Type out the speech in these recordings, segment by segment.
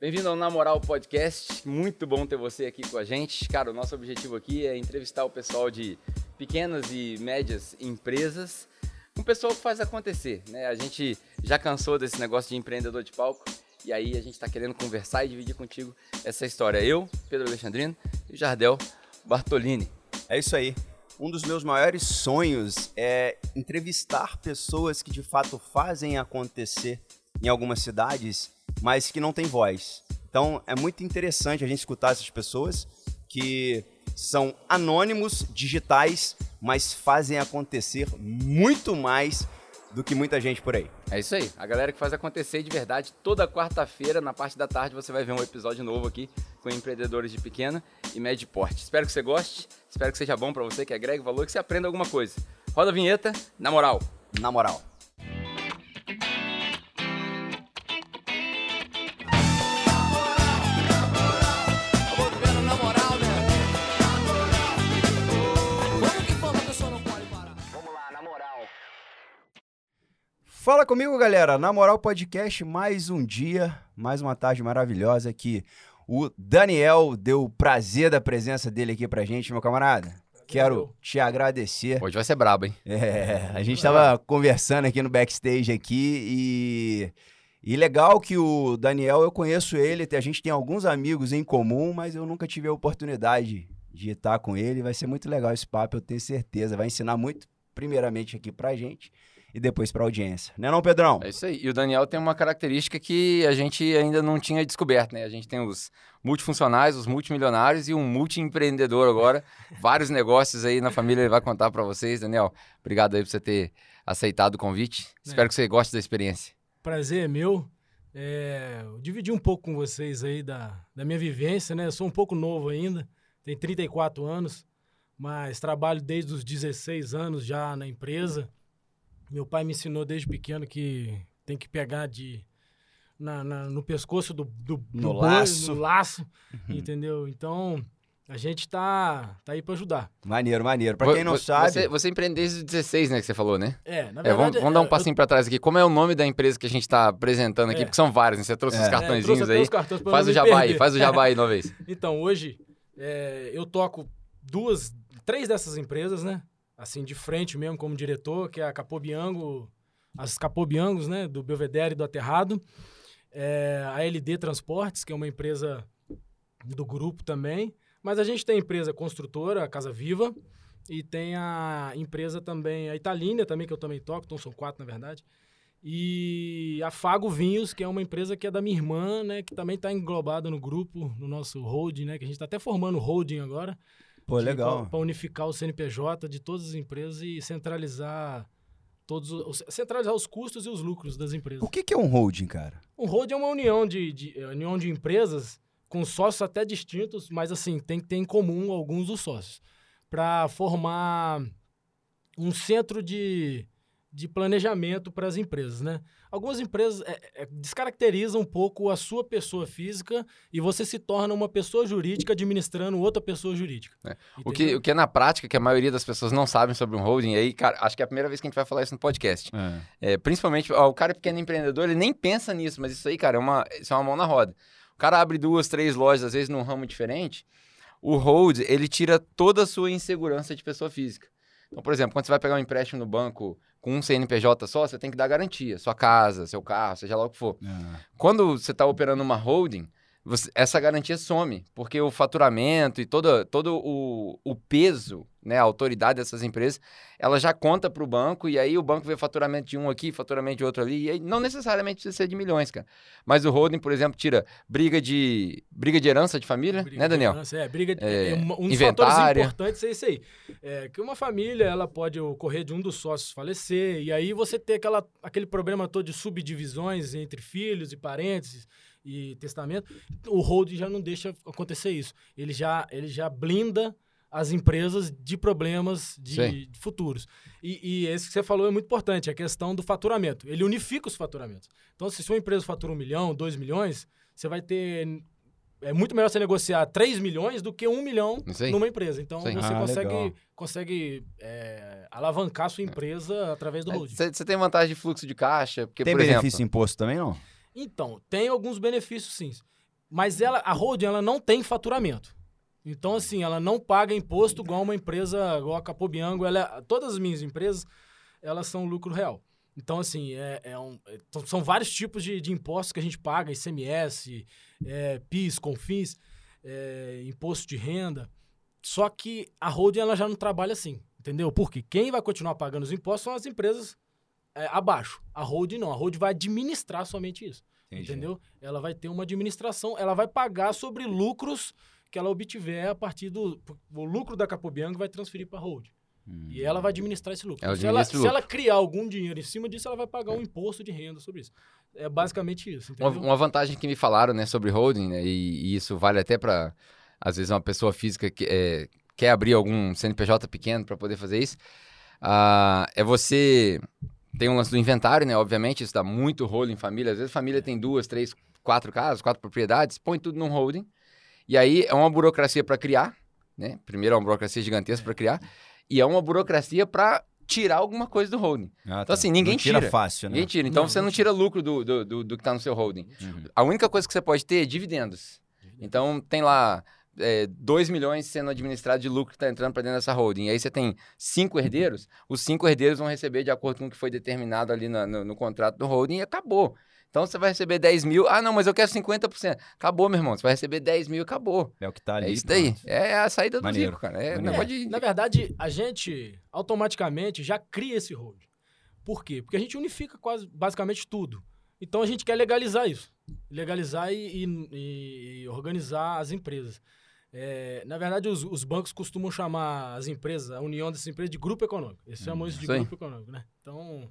Bem-vindo ao Na Moral Podcast. Muito bom ter você aqui com a gente. Cara, o nosso objetivo aqui é entrevistar o pessoal de pequenas e médias empresas, um pessoal que faz acontecer, né? A gente já cansou desse negócio de empreendedor de palco e aí a gente está querendo conversar e dividir contigo essa história. Eu, Pedro Alexandrino e Jardel Bartolini. É isso aí. Um dos meus maiores sonhos é entrevistar pessoas que de fato fazem acontecer em algumas cidades, mas que não têm voz. Então é muito interessante a gente escutar essas pessoas que são anônimos, digitais, mas fazem acontecer muito mais do que muita gente por aí. É isso aí. A galera que faz acontecer de verdade. Toda quarta-feira, na parte da tarde, você vai ver um episódio novo aqui com empreendedores de pequena e médio porte. Espero que você goste. Espero que seja bom para você, que agregue valor, que você aprenda alguma coisa. Roda a vinheta, na moral. Na moral. Fala comigo, galera. Na Moral Podcast, mais um dia, mais uma tarde maravilhosa que o Daniel deu o prazer da presença dele aqui pra gente, meu camarada. Quero te agradecer. Hoje vai ser brabo, hein? É, a gente tava conversando aqui no backstage aqui e e legal que o Daniel, eu conheço ele, a gente tem alguns amigos em comum, mas eu nunca tive a oportunidade de estar com ele. Vai ser muito legal esse papo, eu tenho certeza. Vai ensinar muito, primeiramente aqui pra gente e depois para a audiência. Né não, Pedrão? É isso aí. E o Daniel tem uma característica que a gente ainda não tinha descoberto, né? A gente tem os multifuncionais, os multimilionários e um multiempreendedor agora. Vários negócios aí na família ele vai contar para vocês. Daniel, obrigado aí por você ter aceitado o convite. É. Espero que você goste da experiência. Prazer é meu. É, dividir um pouco com vocês aí da, da minha vivência, né? Eu sou um pouco novo ainda, tenho 34 anos, mas trabalho desde os 16 anos já na empresa. Meu pai me ensinou desde pequeno que tem que pegar de na, na no pescoço do, do, no, do laço. Boi, no laço, uhum. entendeu? Então, a gente tá, tá aí para ajudar. Maneiro, maneiro. Para quem não você, sabe. Você, você empreende desde 16, né? Que você falou, né? É, na verdade. É, vamos, vamos dar um passinho eu... para trás aqui. Como é o nome da empresa que a gente está apresentando aqui? É. Porque são vários, né? Você trouxe é. os cartõezinhos é, aí. Cartões faz o jabá aí, faz o jabá aí uma vez. Então, hoje, é, eu toco duas, três dessas empresas, né? Assim, de frente mesmo como diretor, que é a Capobiango, as Capobiangos, né, do Belvedere e do Aterrado. É, a LD Transportes, que é uma empresa do grupo também. Mas a gente tem a empresa construtora, a Casa Viva, e tem a empresa também, a Italínia também, que eu também toco, então são quatro, na verdade. E a Fago Vinhos, que é uma empresa que é da minha irmã, né, que também está englobada no grupo, no nosso holding, né, que a gente está até formando holding agora. Pô, legal. Para unificar o CNPJ de todas as empresas e centralizar todos os, centralizar os custos e os lucros das empresas. O que, que é um holding, cara? Um holding é uma união de, de, é, união de empresas com sócios até distintos, mas assim, tem que ter em comum alguns dos sócios. Para formar um centro de, de planejamento para as empresas, né? Algumas empresas é, é, descaracterizam um pouco a sua pessoa física e você se torna uma pessoa jurídica administrando outra pessoa jurídica. É. O, que, o que é na prática, que a maioria das pessoas não sabem sobre um holding, e aí, cara, acho que é a primeira vez que a gente vai falar isso no podcast. É. é principalmente, ó, o cara é pequeno empreendedor, ele nem pensa nisso, mas isso aí, cara, é uma, isso é uma mão na roda. O cara abre duas, três lojas, às vezes num ramo diferente, o hold, ele tira toda a sua insegurança de pessoa física. Então, por exemplo, quando você vai pegar um empréstimo no banco com um CNPJ só, você tem que dar garantia. Sua casa, seu carro, seja lá o que for. É. Quando você está operando uma holding, você, essa garantia some, porque o faturamento e todo, todo o, o peso, né, a autoridade dessas empresas, ela já conta para o banco, e aí o banco vê faturamento de um aqui, faturamento de outro ali, e aí não necessariamente precisa ser de milhões, cara. Mas o holding, por exemplo, tira briga de briga de herança de família, briga né, Daniel? De herança, é, briga de, é, é um dos fatores importantes é isso aí. É que uma família, ela pode ocorrer de um dos sócios falecer, e aí você ter aquela, aquele problema todo de subdivisões entre filhos e parentes, e testamento, o hold já não deixa acontecer isso. Ele já, ele já blinda as empresas de problemas de, futuros. E, e, esse que você falou é muito importante, a questão do faturamento. Ele unifica os faturamentos. Então, se sua empresa fatura um milhão, dois milhões, você vai ter... É muito melhor você negociar 3 milhões do que 1 milhão Sim. numa empresa. Então, Sim. você ah, consegue, consegue é, alavancar sua empresa através do holding. Você tem vantagem de fluxo de caixa? Porque, tem por benefício exemplo, imposto também, não? Então, tem alguns benefícios sim. Mas ela, a holding ela não tem faturamento. Então, assim, ela não paga imposto igual uma empresa, igual a Capobiango. Ela, todas as minhas empresas, elas são lucro real. Então, assim, é, é um, é, são vários tipos de, de, impostos que a gente paga, ICMS, é, PIS, CONFINS, é, imposto de renda. Só que a holding ela já não trabalha assim, entendeu? Porque quem vai continuar pagando os impostos são as empresas é, abaixo. A holding não. A holding vai administrar somente isso. Entendi. Entendeu? Ela vai ter uma administração, ela vai pagar sobre lucros que ela obtiver a partir do. O lucro da Capobianco vai transferir para a holding. Hum. E ela vai administrar esse lucro. Ela se, ela, lucro. se ela criar algum dinheiro em cima disso, ela vai pagar um imposto de renda sobre isso. É basicamente isso. Uma, uma, vantagem que me falaram né, sobre holding, né, e, e isso vale até para, às vezes, uma pessoa física que é, quer abrir algum CNPJ pequeno para poder fazer isso, uh, é você. Tem um lance do inventário, né? Obviamente, isso dá muito rolo em família. Às vezes a família tem duas, três, quatro casas, quatro propriedades, põe tudo num holding. E aí é uma burocracia para criar, né? Primeiro é uma burocracia gigantesca para criar e é uma burocracia para tirar alguma coisa do holding. Ah, então, tá. Então, assim, ninguém não tira. tira fácil, né? Ninguém tira. Então, não, você não tira lucro do, do, do, do que está no seu holding. Uhum. A única coisa que você pode ter é dividendos. Então, tem lá é, 2 milhões sendo administrado de lucro que está entrando para dentro dessa holding. E aí você tem cinco herdeiros, os cinco herdeiros vão receber de acordo com o que foi determinado ali no, no, no contrato do holding e acabou. Então você vai receber 10 mil. Ah, não, mas eu quero 50%. Acabou, meu irmão. Você vai receber 10 mil e acabou. É o que tá ali. É isso daí. É a saída do Maneiro. rico, cara. É, de... Na verdade, a gente automaticamente já cria esse hold. Por quê? Porque a gente unifica quase basicamente tudo. Então a gente quer legalizar isso. Legalizar e, e, e organizar as empresas. É, na verdade, os, os, bancos costumam chamar as empresas, a união dessas empresas, de grupo econômico. Eles chamam hum, isso de sim. grupo econômico, né? Então,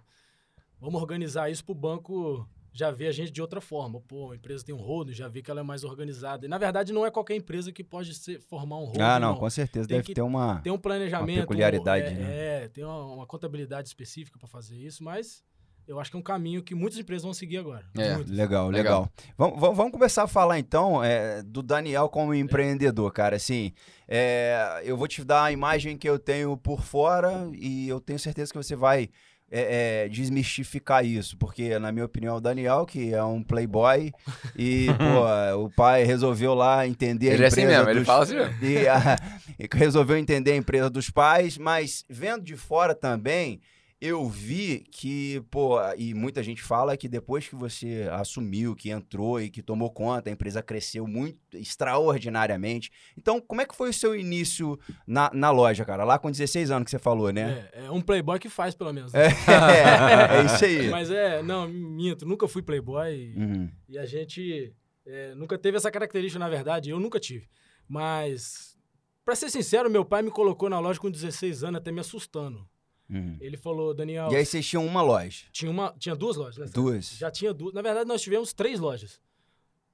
vamos organizar isso para o banco já vê a gente de outra forma. Pô, a empresa tem um rodo, já vê que ela é mais organizada. E, na verdade, não é qualquer empresa que pode ser, formar um rodo. Ah, não, não. com certeza. Tem deve ter uma, tem um planejamento. Uma peculiaridade, é, né? É, tem uma, uma contabilidade específica para fazer isso, mas eu acho que é um caminho que muitas empresas vão seguir agora. É, legal, legal. legal. Vamos, vamos começar a falar então é, do Daniel como empreendedor, cara. Assim, é, eu vou te dar a imagem que eu tenho por fora e eu tenho certeza que você vai é, é, desmistificar isso, porque, na minha opinião, o Daniel, que é um playboy, e, pô, o pai resolveu lá entender ele a empresa. É assim mesmo, dos, ele fala assim mesmo. E, a, e resolveu entender a empresa dos pais, mas vendo de fora também eu vi que, pô, e muita gente fala que depois que você assumiu, que entrou e que tomou conta, a empresa cresceu muito, extraordinariamente. Então, como é que foi o seu início na, na loja, cara? Lá com 16 anos que você falou, né? É, é um playboy que faz, pelo menos. Né? É, é, isso aí. Mas é, não, minto, nunca fui playboy uhum. e a gente é, nunca teve essa característica, na verdade, eu nunca tive. Mas, para ser sincero, meu pai me colocou na loja com 16 anos, até me assustando. Uhum. Ele falou, Daniel. E aí vocês tinham uma loja? Tinha, uma, tinha duas lojas, né? Duas. Já tinha duas. Na verdade, nós tivemos três lojas.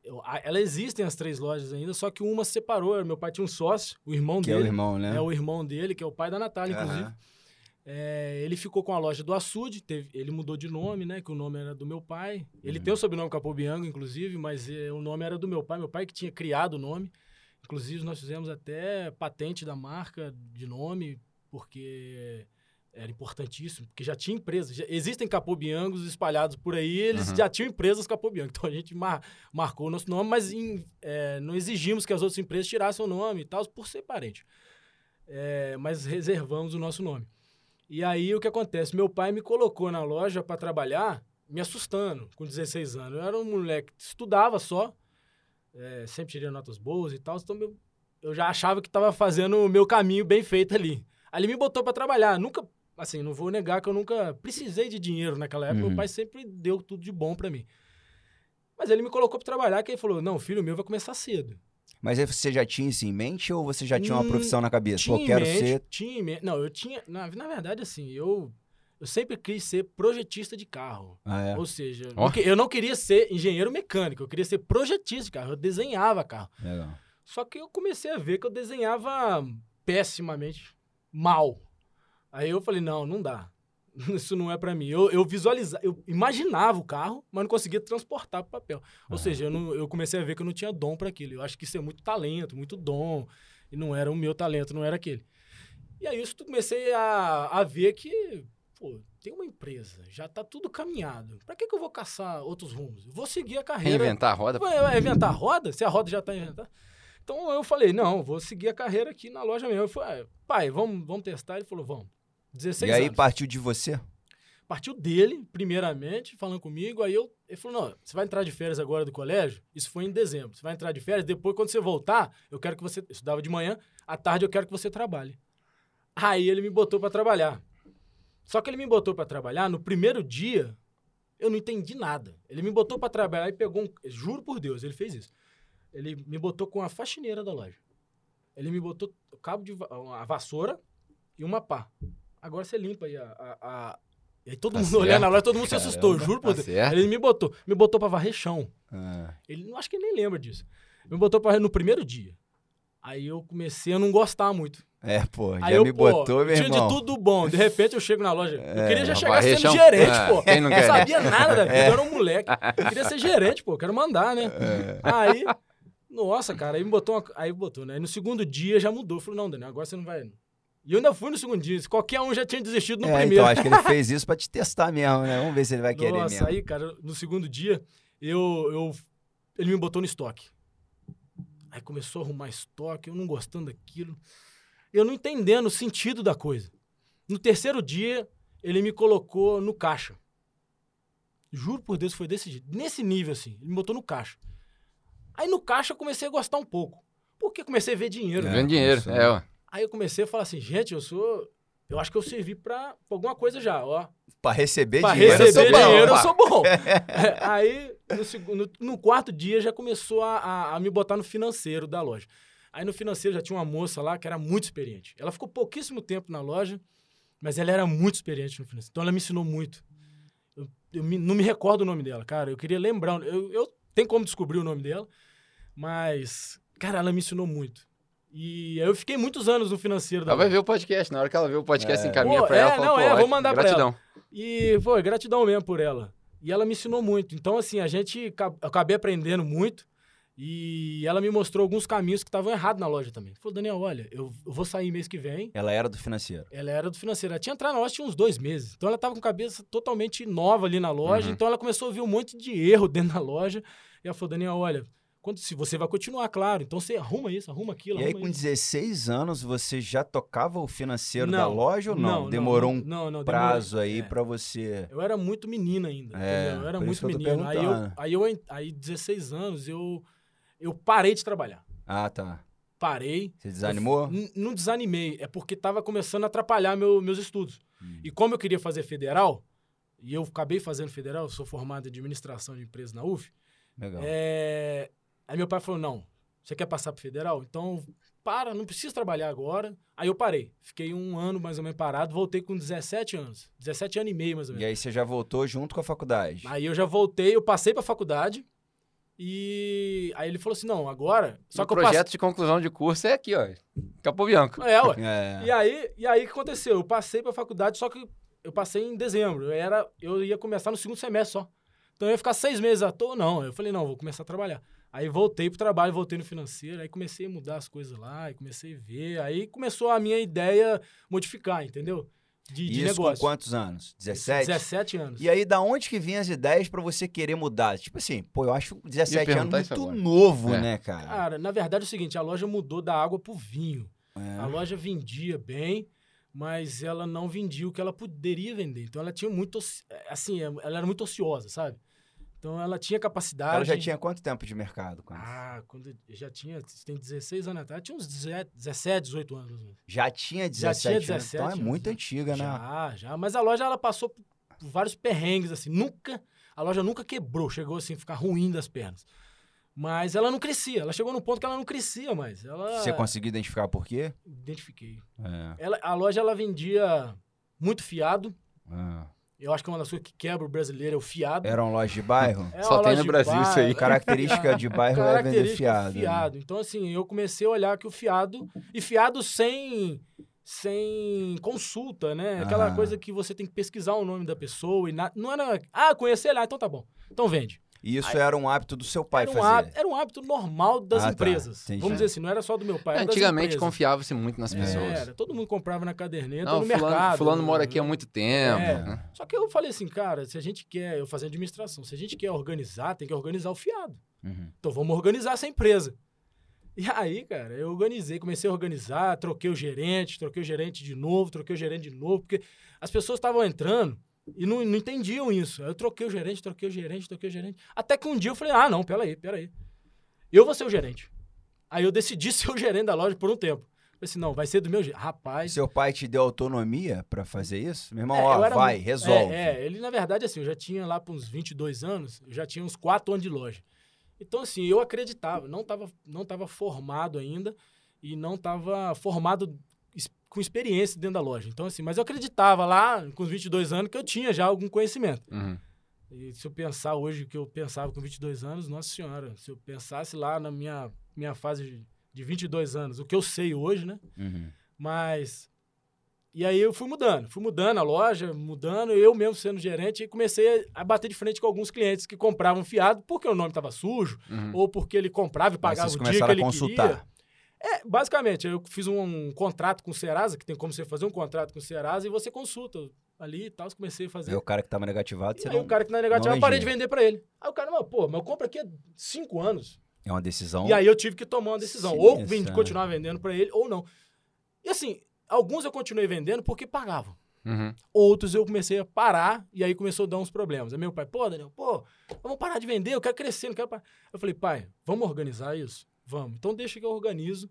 Eu, a, elas existem as três lojas ainda, só que uma separou. Meu pai tinha um sócio, o irmão que dele. É o irmão, né? É o irmão dele, que é o pai da Natália, uhum. inclusive. É, ele ficou com a loja do Açude, teve, ele mudou de nome, né? Que o nome era do meu pai. Ele uhum. tem o sobrenome Capobiango, inclusive, mas é, o nome era do meu pai. Meu pai que tinha criado o nome. Inclusive, nós fizemos até patente da marca de nome, porque era importantíssimo, porque já tinha empresas. Já, existem capobiangos espalhados por aí, eles uhum. já tinham empresas capobiangos. Então a gente mar, marcou o nosso nome, mas em, é, não exigimos que as outras empresas tirassem o nome e tal, por ser parente. É, mas reservamos o nosso nome. E aí o que acontece? Meu pai me colocou na loja para trabalhar, me assustando, com 16 anos. Eu era um moleque que estudava só, é, sempre tirei notas boas e tal, então eu, eu já achava que estava fazendo o meu caminho bem feito ali. Ali me botou para trabalhar. Nunca assim, não vou negar que eu nunca precisei de dinheiro naquela época. Uhum. Meu pai sempre deu tudo de bom para mim. Mas ele me colocou para trabalhar, que ele falou: não, filho meu vai começar cedo. Mas aí você já tinha isso em mente ou você já tinha uma hum, profissão na cabeça? Tinha Pô, quero mente, ser. Tinha em mente. Não, eu tinha. Na, na verdade, assim, eu. Eu sempre quis ser projetista de carro. Ah, é? Ou seja, oh. eu não queria ser engenheiro mecânico, eu queria ser projetista de carro. Eu desenhava carro. Legal. Só que eu comecei a ver que eu desenhava pessimamente, mal. Aí eu falei, não, não dá. Isso não é para mim. Eu, eu visualizava, eu imaginava o carro, mas não conseguia transportar para papel. Ou seja, eu, não, eu comecei a ver que eu não tinha dom para aquilo. Eu acho que isso é muito talento, muito dom. E não era o meu talento, não era aquele. E aí eu comecei a, a ver que pô, tem uma empresa, já tá tudo caminhado. Para que, que eu vou caçar outros rumos? Vou seguir a carreira. Inventar a roda? Vai inventar a roda? Se a roda já tá inventada. Então eu falei, não, vou seguir a carreira aqui na loja mesmo. Eu falei, pai, vamos, vamos testar. Ele falou, vamos. 16 E aí anos. partiu de você? Partiu dele, primeiramente, falando comigo. Aí eu, ele falou, não, você vai entrar de férias agora do colégio? Isso foi em dezembro. Você vai entrar de férias, depois quando você voltar, eu quero que você... Eu estudava de manhã, à tarde eu quero que você trabalhe. Aí ele me botou para trabalhar. Só que ele me botou para trabalhar, no primeiro dia, eu não entendi nada. Ele me botou para trabalhar e pegou um... Juro por Deus, ele fez isso. Ele me botou com a faxineira da loja. Ele me botou o cabo de a vassoura e uma pá. Agora você limpa aí a. a, a... E aí todo tá mundo certo. olhando na loja, todo mundo Caramba, se assustou, juro por tá Deus. Certo. Ele me botou, me botou pra varrer chão. Ah. Ele acho que ele nem lembra disso. Me botou pra varrer no primeiro dia. Aí eu comecei a não gostar muito. É, pô, já aí eu, me pô, botou, meu tinha irmão. de tudo bom. De repente eu chego na loja. É, eu queria já chegar sendo chão. gerente, é, pô. Não, não sabia nada da vida, é. eu era um moleque. Eu queria ser gerente, pô, quero mandar, né? É. Aí nossa, cara, aí me botou uma... Aí botou, né? Aí no segundo dia já mudou. Falou, não, Daniel, agora você não vai. E eu ainda fui no segundo dia. Qualquer um já tinha desistido no é, primeiro. Então, acho que ele fez isso pra te testar mesmo, né? Vamos ver se ele vai querer Nossa, mesmo. aí, cara, no segundo dia, eu, eu, ele me botou no estoque. Aí começou a arrumar estoque, eu não gostando daquilo. Eu não entendendo o sentido da coisa. No terceiro dia, ele me colocou no caixa. Juro por Deus, foi desse jeito. Nesse nível, assim. Ele me botou no caixa. Aí no caixa eu comecei a gostar um pouco. Porque comecei a ver dinheiro. É, Vendo dinheiro, é, ó. Aí eu comecei a falar assim, gente, eu sou. Eu acho que eu servi pra, pra alguma coisa já, ó. Pra receber pra dinheiro. receber eu dinheiro, bom, eu sou bom. é, aí, no, segundo, no, quarto dia, já começou a, a, a me botar no financeiro da loja. Aí no financeiro já tinha uma moça lá que era muito experiente. Ela ficou pouquíssimo tempo na loja, mas ela era muito experiente no financeiro. Então ela me ensinou muito. Eu, eu me, não me recordo o nome dela, cara. Eu queria lembrar. Eu, eu tenho como descobrir o nome dela. Mas, cara, ela me ensinou muito. E eu fiquei muitos anos no financeiro. Ela vai ver o podcast. Na hora que ela vê o podcast, é. encaminha pô, pra ela. É, fala, não, é, vou mandar gratidão. pra ela. E, pô, gratidão mesmo por ela. E ela me ensinou muito. Então, assim, a gente... Eu acabei aprendendo muito. E ela me mostrou alguns caminhos que estavam errados na loja também. Falou, Daniel, olha, eu vou sair mês que vem. Ela era do financeiro? Ela era do financeiro. Ela tinha entrado na loja tinha uns dois meses. Então ela estava com cabeça totalmente nova ali na loja. Uhum. Então ela começou a ver um monte de erro dentro da loja. E ela falou, Daniel, olha, quando, se você vai continuar, claro. Então você arruma isso, arruma aquilo. E arruma aí, com isso. 16 anos, você já tocava o financeiro não, da loja ou não? não Demorou não, um prazo aí é. para você. Eu era muito menina ainda. É, eu era muito menino. Aí, eu, aí, eu, aí, 16 anos, eu, eu parei de trabalhar. Ah, tá. Parei. Você desanimou? não desanimei. É porque tava começando a atrapalhar meu, meus estudos. Hum. E como eu queria fazer federal, e eu acabei fazendo federal, sou formado em administração de empresas na UF. Legal. É, Aí meu pai falou: não, você quer passar pro federal? Então, para, não precisa trabalhar agora. Aí eu parei. Fiquei um ano mais ou menos parado, voltei com 17 anos. 17 anos e meio, mais ou menos. E aí você já voltou junto com a faculdade? Aí eu já voltei, eu passei pra faculdade. E aí ele falou assim: não, agora. Só o que projeto passe... de conclusão de curso é aqui, ó. Capo Bianco. É, ué. É. E aí, e aí o que aconteceu? Eu passei pra faculdade, só que eu passei em dezembro. Eu, era, eu ia começar no segundo semestre só. Então eu ia ficar seis meses à toa, não. Eu falei, não, vou começar a trabalhar. Aí voltei pro trabalho, voltei no financeiro, aí comecei a mudar as coisas lá, e comecei a ver. Aí começou a minha ideia modificar, entendeu? De, de Isso negócio. com quantos anos? 17? 17 anos. E aí, da onde que vinham as ideias para você querer mudar? Tipo assim, pô, eu acho 17 anos muito agora. novo, é. né, cara? Cara, na verdade é o seguinte, a loja mudou da água pro vinho. É. A loja vendia bem, mas ela não vendia o que ela poderia vender. Então ela tinha muito, assim, ela era muito ociosa, sabe? Então ela tinha capacidade. Ela já tinha quanto tempo de mercado? Quando... Ah, quando já tinha. Tem 16 anos atrás, tinha uns 17, 18 anos. Já tinha 17, já tinha 17 anos. Então é muito antiga, já, né? Já, já. Mas a loja ela passou por vários perrengues, assim. Nunca. A loja nunca quebrou, chegou assim, a ficar ruim das pernas. Mas ela não crescia. Ela chegou num ponto que ela não crescia mais. Ela... Você conseguiu identificar por quê? Identifiquei. É. Ela, a loja ela vendia muito fiado. Ah. Eu acho que é uma das coisas que quebra o brasileiro é o fiado. Era uma loja de bairro? É Só tem no Brasil bairro. isso aí. Característica de bairro é vender fiado. Fiado. Né? Então, assim, eu comecei a olhar que o fiado... E fiado sem, sem consulta, né? Aquela ah. coisa que você tem que pesquisar o nome da pessoa e na, não era... Ah, conhecer lá, então tá bom. Então vende. E isso Aí, era um hábito do seu pai era um fazer? Hábito, era um hábito normal das ah, tá. empresas. Tá. Vamos dizer assim, não era só do meu pai. Antigamente confiava-se muito nas pessoas. Era, todo mundo comprava na caderneta não, no fulano, mercado. Fulano mora aqui há muito tempo. É. Né? Só que eu falei assim, cara, se a gente quer, eu fazia administração, se a gente quer organizar, tem que organizar o fiado. Uhum. Então vamos organizar essa empresa. E aí, cara, eu organizei, comecei a organizar, troquei o gerente, troquei o gerente de novo, troquei o gerente de novo, porque as pessoas estavam entrando e não, não entendiam isso. Aí eu troquei o gerente, troquei o gerente, troquei o gerente. Até que um dia eu falei, ah, não, peraí, peraí. Eu vou ser o gerente. Aí eu decidi ser o gerente da loja por um tempo. Falei assim, não, vai ser do meu jeito. Rapaz... Seu pai te deu autonomia para fazer isso? Meu irmão, é, ó, vai, muito... resolve. É, é, ele na verdade, assim, eu já tinha lá para uns 22 anos, eu já tinha uns 4 anos de loja. Então, assim, eu acreditava, não estava não tava formado ainda e não estava formado com experiência dentro da loja. Então, assim, mas eu acreditava lá, com os 22 anos, que eu tinha já algum conhecimento. Uhum. E se eu pensar hoje o que eu pensava com 22 anos, nossa senhora, se eu pensasse lá na minha, minha fase de 22 anos, o que eu sei hoje, né? Uhum. Mas e aí eu fui mudando, fui mudando a loja, mudando, eu mesmo sendo gerente, e comecei a bater de frente com alguns clientes que compravam fiado porque o nome estava sujo, uhum. ou porque ele comprava e pagava o dia que ele consultar. queria. É, basicamente, eu fiz um, um, contrato com o Serasa, que tem como você fazer um contrato com o Serasa, e você consulta ali e tal, comecei a fazer. E o cara que estava negativado, você e aí não, o cara que é negativado, eu parei de vender para ele. Aí o cara, pô, mas eu compro aqui há cinco anos. É uma decisão. E aí eu tive que tomar uma decisão, Sim, ou vim, continuar vendendo para ele, ou não. E assim, Alguns eu continuei vendendo porque pagavam. Uhum. Outros eu comecei a parar e aí começou a dar uns problemas. Aí meu pai, pô, Daniel, pô, vamos parar de vender, eu quero crescer, não quero parar. Eu falei, pai, vamos organizar isso? Vamos. Então deixa que eu organizo.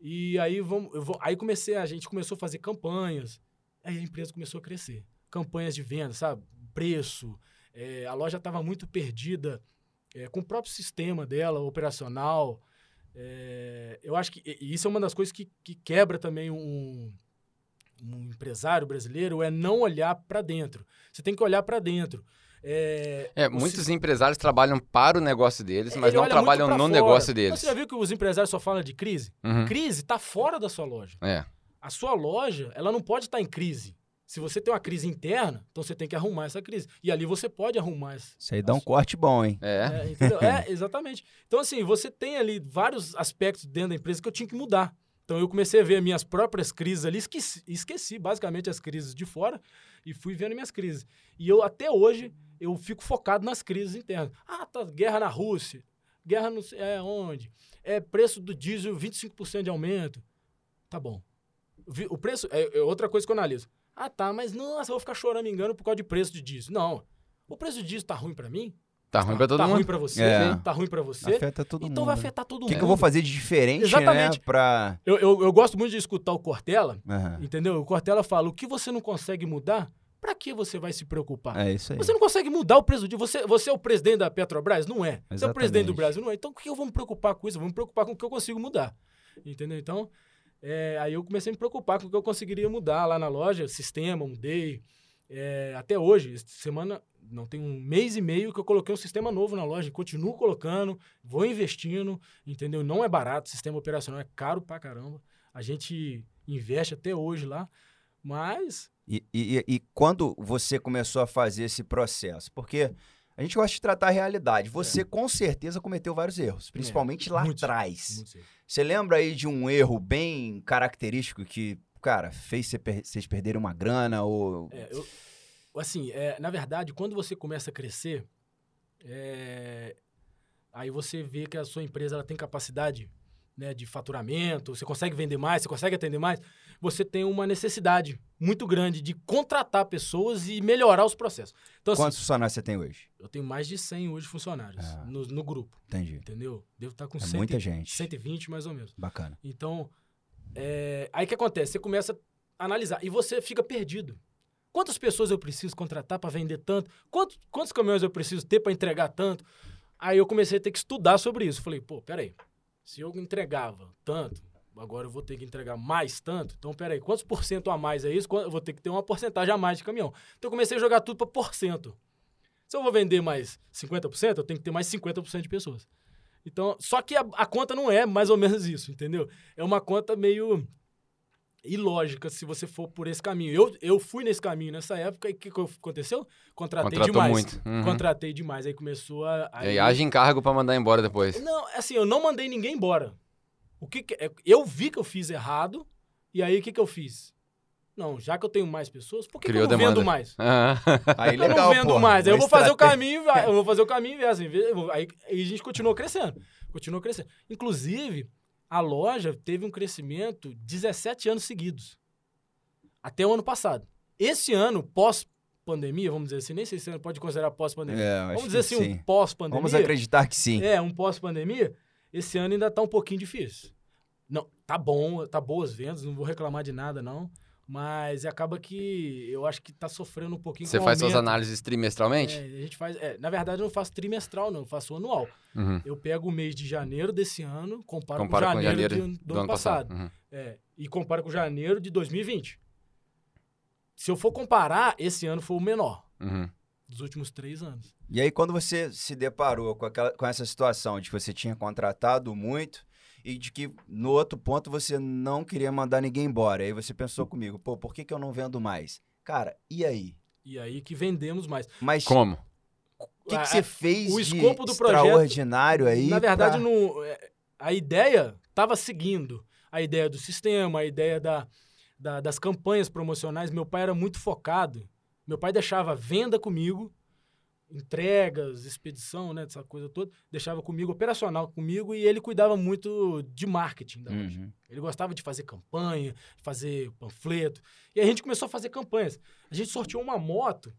E aí vamos, vou, aí comecei, a gente começou a fazer campanhas. Aí a empresa começou a crescer. Campanhas de venda, sabe? Preço. É, a loja estava muito perdida é, com o próprio sistema dela, operacional. É, eu acho que isso é uma das coisas que, que quebra também um, um empresário brasileiro, é não olhar para dentro. Você tem que olhar para dentro. É, é muitos se... empresários trabalham para o negócio deles, mas não trabalham no fora. negócio deles. Você já viu que os empresários só falam de crise? Uhum. Crise está fora da sua loja. É. A sua loja, ela não pode estar tá em crise. Se você tem uma crise interna, então você tem que arrumar essa crise. E ali você pode arrumar essa. Isso aí dá um corte bom, hein? É. É, é, exatamente. Então, assim, você tem ali vários aspectos dentro da empresa que eu tinha que mudar. Então, eu comecei a ver minhas próprias crises ali, esqueci, esqueci basicamente as crises de fora e fui vendo minhas crises. E eu, até hoje, eu fico focado nas crises internas. Ah, tá, guerra na Rússia, guerra não sei é, onde, é preço do diesel 25% de aumento. Tá bom. O preço, é, é outra coisa que eu analiso. Ah, tá, mas nossa, eu vou ficar chorando me engano por causa de preço de diesel. Não. O preço de diesel tá ruim para mim? Tá ruim pra todo tá mundo. Tá ruim pra você, é. tá ruim pra você. Afeta todo então mundo. Então vai afetar todo mundo. O que, que, eu vou fazer de diferente, Exatamente. né? Pra... Eu, eu, eu, gosto muito de escutar o Cortella, uhum. entendeu? O Cortella fala, o que você não consegue mudar, pra que você vai se preocupar? É isso aí. Você não consegue mudar o preço de... Você, você é o presidente da Petrobras? Não é. Exatamente. Você é o presidente do Brasil? Não é. Então, o que eu vou me preocupar com isso? Eu vou me preocupar com o que eu consigo mudar. Entendeu? Então, é, aí eu comecei a me preocupar com o que eu conseguiria mudar lá na loja, sistema, mudei... É, até hoje, semana, não tem um mês e meio que eu coloquei um sistema novo na loja, continuo colocando, vou investindo, entendeu? Não é barato, o sistema operacional é caro pra caramba. A gente investe até hoje lá, mas. E, e, e quando você começou a fazer esse processo? Porque a gente gosta de tratar a realidade. Você é. com certeza cometeu vários erros, principalmente é, lá atrás. Você lembra aí de um erro bem característico que cara, fez vocês perderem uma grana ou... É, eu, assim, é, na verdade, quando você começa a crescer, é, aí você vê que a sua empresa ela tem capacidade né, de faturamento, você consegue vender mais, você consegue atender mais, você tem uma necessidade muito grande de contratar pessoas e melhorar os processos. Então, assim, Quantos assim, funcionários você tem hoje? Eu tenho mais de 100 hoje funcionários ah, no, no, grupo. Entendi. Entendeu? Devo estar com é 100, muita gente. 120 mais ou menos. Bacana. Então, é, aí o que acontece? Você começa a analisar e você fica perdido. Quantas pessoas eu preciso contratar para vender tanto? Quantos, quantos caminhões eu preciso ter para entregar tanto? Aí eu comecei a ter que estudar sobre isso. Falei, pô, peraí. Se eu entregava tanto, agora eu vou ter que entregar mais tanto. Então, peraí, quantos por cento a mais é isso? Eu vou ter que ter uma porcentagem a mais de caminhão. Então, eu comecei a jogar tudo para porcento. Se eu vou vender mais 50%, eu tenho que ter mais 50% de pessoas. Então, só que a, a, conta não é mais ou menos isso, entendeu? É uma conta meio ilógica se você for por esse caminho. Eu, eu fui nesse caminho nessa época e o que, que aconteceu? Contratei Contratou demais. Muito. Uhum. Contratei demais. Aí começou a. Aí... E age encargo para mandar embora depois. Não, assim, eu não mandei ninguém embora. O que, que é, Eu vi que eu fiz errado, e aí o que, que eu fiz? Não, já que eu tenho mais pessoas, por que, que eu não demanda. vendo mais? Ah. Aí legal, eu não vendo porra, mais. Aí eu vou fazer o caminho, eu vou fazer o caminho assim, aí, aí a gente continuou crescendo. Continuou crescendo. Inclusive, a loja teve um crescimento 17 anos seguidos. Até o ano passado. Esse ano, pós-pandemia, vamos dizer assim, nem sei se você pode considerar pós-pandemia. É, vamos dizer assim, sim. um pós-pandemia. Vamos acreditar que sim. É, um pós-pandemia. Esse ano ainda tá um pouquinho difícil. Não, tá bom, tá boas vendas, não vou reclamar de nada, não. Mas acaba que eu acho que tá sofrendo um pouquinho Você faz suas análises trimestralmente? É, a gente faz. É, na verdade, eu não faço trimestral, não, eu faço anual. Uhum. Eu pego o mês de janeiro desse ano, comparo Compara com janeiro, com janeiro de, do, do, ano passado. passado. Uhum. É, e comparo com janeiro de 2020. Se eu for comparar, esse ano foi o menor. Uhum. Dos últimos três anos. E aí, quando você se deparou com, aquela, com essa situação de que você tinha contratado muito e de que no outro ponto você não queria mandar ninguém embora. Aí você pensou comigo, pô, por que, que eu não vendo mais? Cara, e aí? E aí que vendemos mais. Mas como? O que, que você fez o escopo do extraordinário projeto, aí? Na verdade, pra... no, é, a ideia estava seguindo. A ideia do sistema, a ideia da, da, das campanhas promocionais. Meu pai era muito focado. Meu pai deixava venda comigo entregas, expedição, né, dessa coisa toda, deixava comigo, operacional comigo, e ele cuidava muito de marketing da loja. Uhum. Ele gostava de fazer campanha, fazer panfleto. E a gente começou a fazer campanhas. A gente sorteou uma moto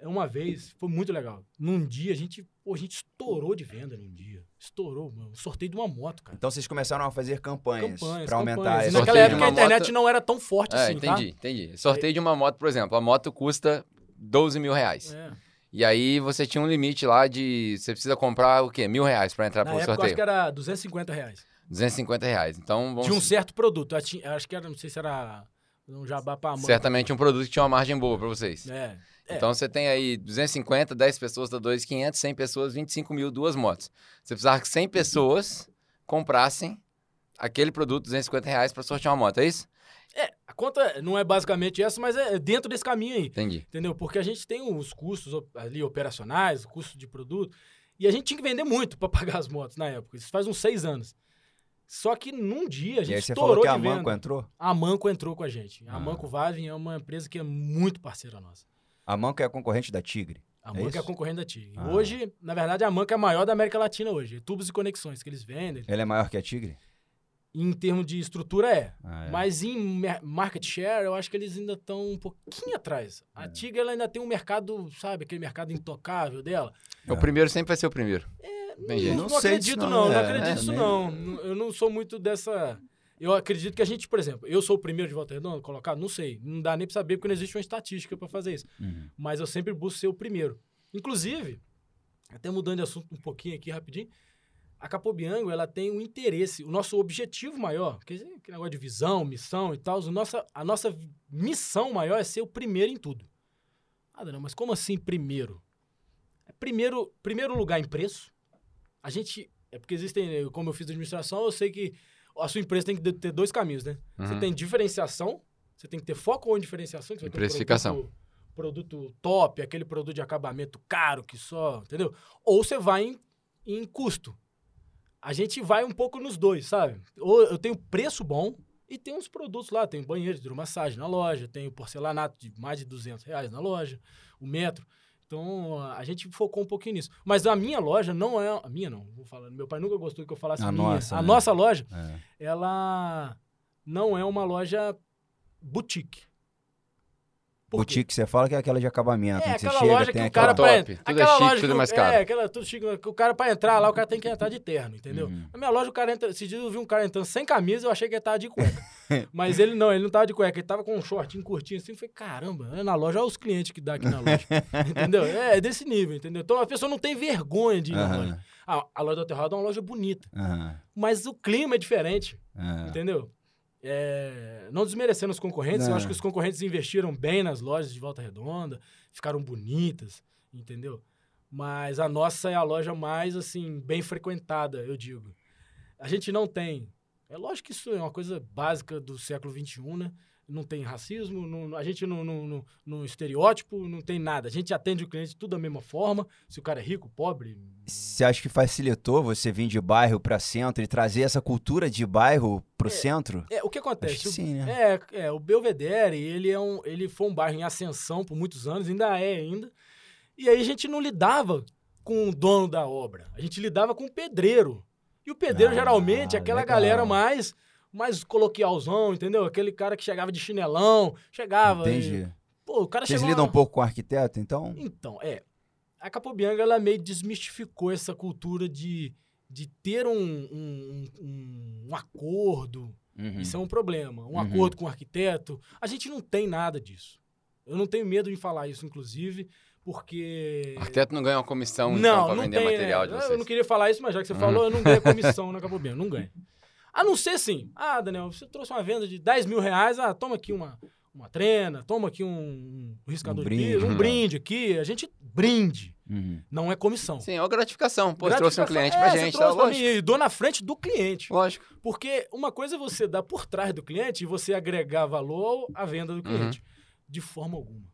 é, uma vez, foi muito legal. Num dia, a gente, pô, a gente estourou de venda num dia. Estourou, mano. Sorteio de uma moto, cara. Então vocês começaram a fazer campanhas, campanhas para aumentar essa. Naquela época a internet moto... não era tão forte é, assim, entendi, tá? entendi. Sorteio é... de uma moto, por exemplo. A moto custa 12 mil reais. É. E aí você tinha um limite lá de. Você precisa comprar o quê? Mil reais para entrar Na pro época, sorteio? Eu acho que era 250 reais. 250 reais. Então vamos... De um certo produto. Eu, acho que era, não sei se era um jabá pra mão. Certamente um produto que tinha uma margem boa para vocês. É. é. Então você tem aí 250, 10 pessoas dá 2,500, 100 pessoas, 25 mil, duas motos. Você precisava que 100 pessoas comprassem aquele produto, 250 reais, para sortear uma moto, é isso? É, a conta não é basicamente essa, mas é dentro desse caminho aí. Entendi. Entendeu? Porque a gente tem os custos ali operacionais, o custo de produto, e a gente tinha que vender muito para pagar as motos na época. Isso faz uns seis anos. Só que num dia a gente e aí você estourou falou que a Manco entrou? A Manco entrou com a gente. A ah. Manco Vavin é uma empresa que é muito parceira nossa. A Manco é a concorrente da Tigre? A é Manco é a concorrente da Tigre. Ah. Hoje, na verdade, a Manco é a maior da América Latina hoje. Tubos e conexões que eles vendem. Ela é maior que a Tigre? Em termos de estrutura, é. Ah, é. Mas em market share, eu acho que eles ainda estão um pouquinho atrás. A é. Tiga ela ainda tem um mercado, sabe, aquele mercado intocável dela. É. O primeiro sempre vai ser o primeiro. É, não, não, não acredito, não. Não, não é, acredito nisso, não. Eu não sou muito dessa. Eu acredito que a gente, por exemplo, eu sou o primeiro de volta redonda colocado? Não sei. Não dá nem pra saber, porque não existe uma estatística para fazer isso. Uhum. Mas eu sempre busco ser o primeiro. Inclusive, até mudando de assunto um pouquinho aqui rapidinho a Capobiango ela tem um interesse, o nosso objetivo maior, que, que negócio de visão, missão e tal, a nossa, a nossa missão maior é ser o primeiro em tudo. Ah, não, mas como assim primeiro? É primeiro, primeiro lugar em preço. A gente, é porque existem, como eu fiz administração, eu sei que a sua empresa tem que ter dois caminhos, né? Uhum. Você tem diferenciação, você tem que ter foco ou diferenciação, que você vai ter. Um produto, produto top, aquele produto de acabamento caro que só, entendeu? Ou você vai em, em custo a gente vai um pouco nos dois, sabe? Ou eu tenho preço bom e tem uns produtos lá, tem banheiro de hidromassagem na loja, tem o porcelanato de mais de 200 reais na loja, o metro. Então, a gente focou um pouquinho nisso. Mas a minha loja não é... A minha não, vou falar. Meu pai nunca gostou que eu falasse a minha. Nossa, a né? nossa loja, é. ela não é uma loja boutique. Boutique, você fala que é aquela de acabamento. É, né? aquela chega, loja que o cara... Top, tudo é chique, loja tudo é mais caro. É, aquela, tudo chique. O cara, pra entrar lá, o cara tem que entrar de terno, entendeu? Uhum. Na minha loja, o cara entra... Esse dia eu vi um cara entrando sem camisa, eu achei que ele tava de cueca. Mas ele não, ele não tava de cueca, ele tava com um shortinho curtinho assim. Eu falei, caramba, é na loja, olha os clientes que dá aqui na loja. entendeu? É, é, desse nível, entendeu? Então a pessoa não tem vergonha de ir uhum. na loja. Ah, a loja do Aterrado é uma loja bonita. Uhum. Mas o clima é diferente, entendeu? É, não desmerecendo os concorrentes, não. eu acho que os concorrentes investiram bem nas lojas de Volta Redonda, ficaram bonitas, entendeu? Mas a nossa é a loja mais, assim, bem frequentada, eu digo. A gente não tem É lógico que isso é uma coisa básica do século XXI, né? Não tem racismo, não, a gente não, não, não, estereótipo, não tem nada. A gente atende o cliente tudo da mesma forma. Se o cara é rico, pobre. Você acha que facilitou você vir de bairro para centro e trazer essa cultura de bairro pro é, centro? É, o que acontece? Que sim, né? É, é, o Belvedere, ele, é um, ele foi um bairro em ascensão por muitos anos, ainda é ainda. E aí a gente não lidava com o dono da obra. A gente lidava com o pedreiro. E o pedreiro, ah, geralmente, é aquela legal. galera mais, mais coloquialzão, entendeu? Aquele cara que chegava de chinelão, chegava. Entendi. E, pô, o cara Vocês lidam um pouco com o arquiteto, então? Então, é. A Capobianca, ela meio desmistificou essa cultura de, de ter um, um, um, um acordo. Uhum. Isso é um problema. Um uhum. acordo com o arquiteto. A gente não tem nada disso. Eu não tenho medo de falar isso, inclusive porque... O arquiteto não ganha uma comissão, então, não, então, pra vender tem, material de vocês. Eu não queria falar isso, mas já que você uhum. falou, eu não ganho comissão na Cabo não ganho. A não ser sim. Ah, Daniel, você trouxe uma venda de 10 mil reais, ah, toma aqui uma, uma trena, toma aqui um, um riscador um de piso, um brinde aqui. A gente brinde. Uhum. Não é comissão. Sim, é uma gratificação. Pô, gratificação, trouxe um cliente é, pra gente, tá lógico. Mim, e dou na frente do cliente. Lógico. Porque uma coisa é você dar por trás do cliente e você agregar valor à venda do cliente. Uhum. De forma alguma.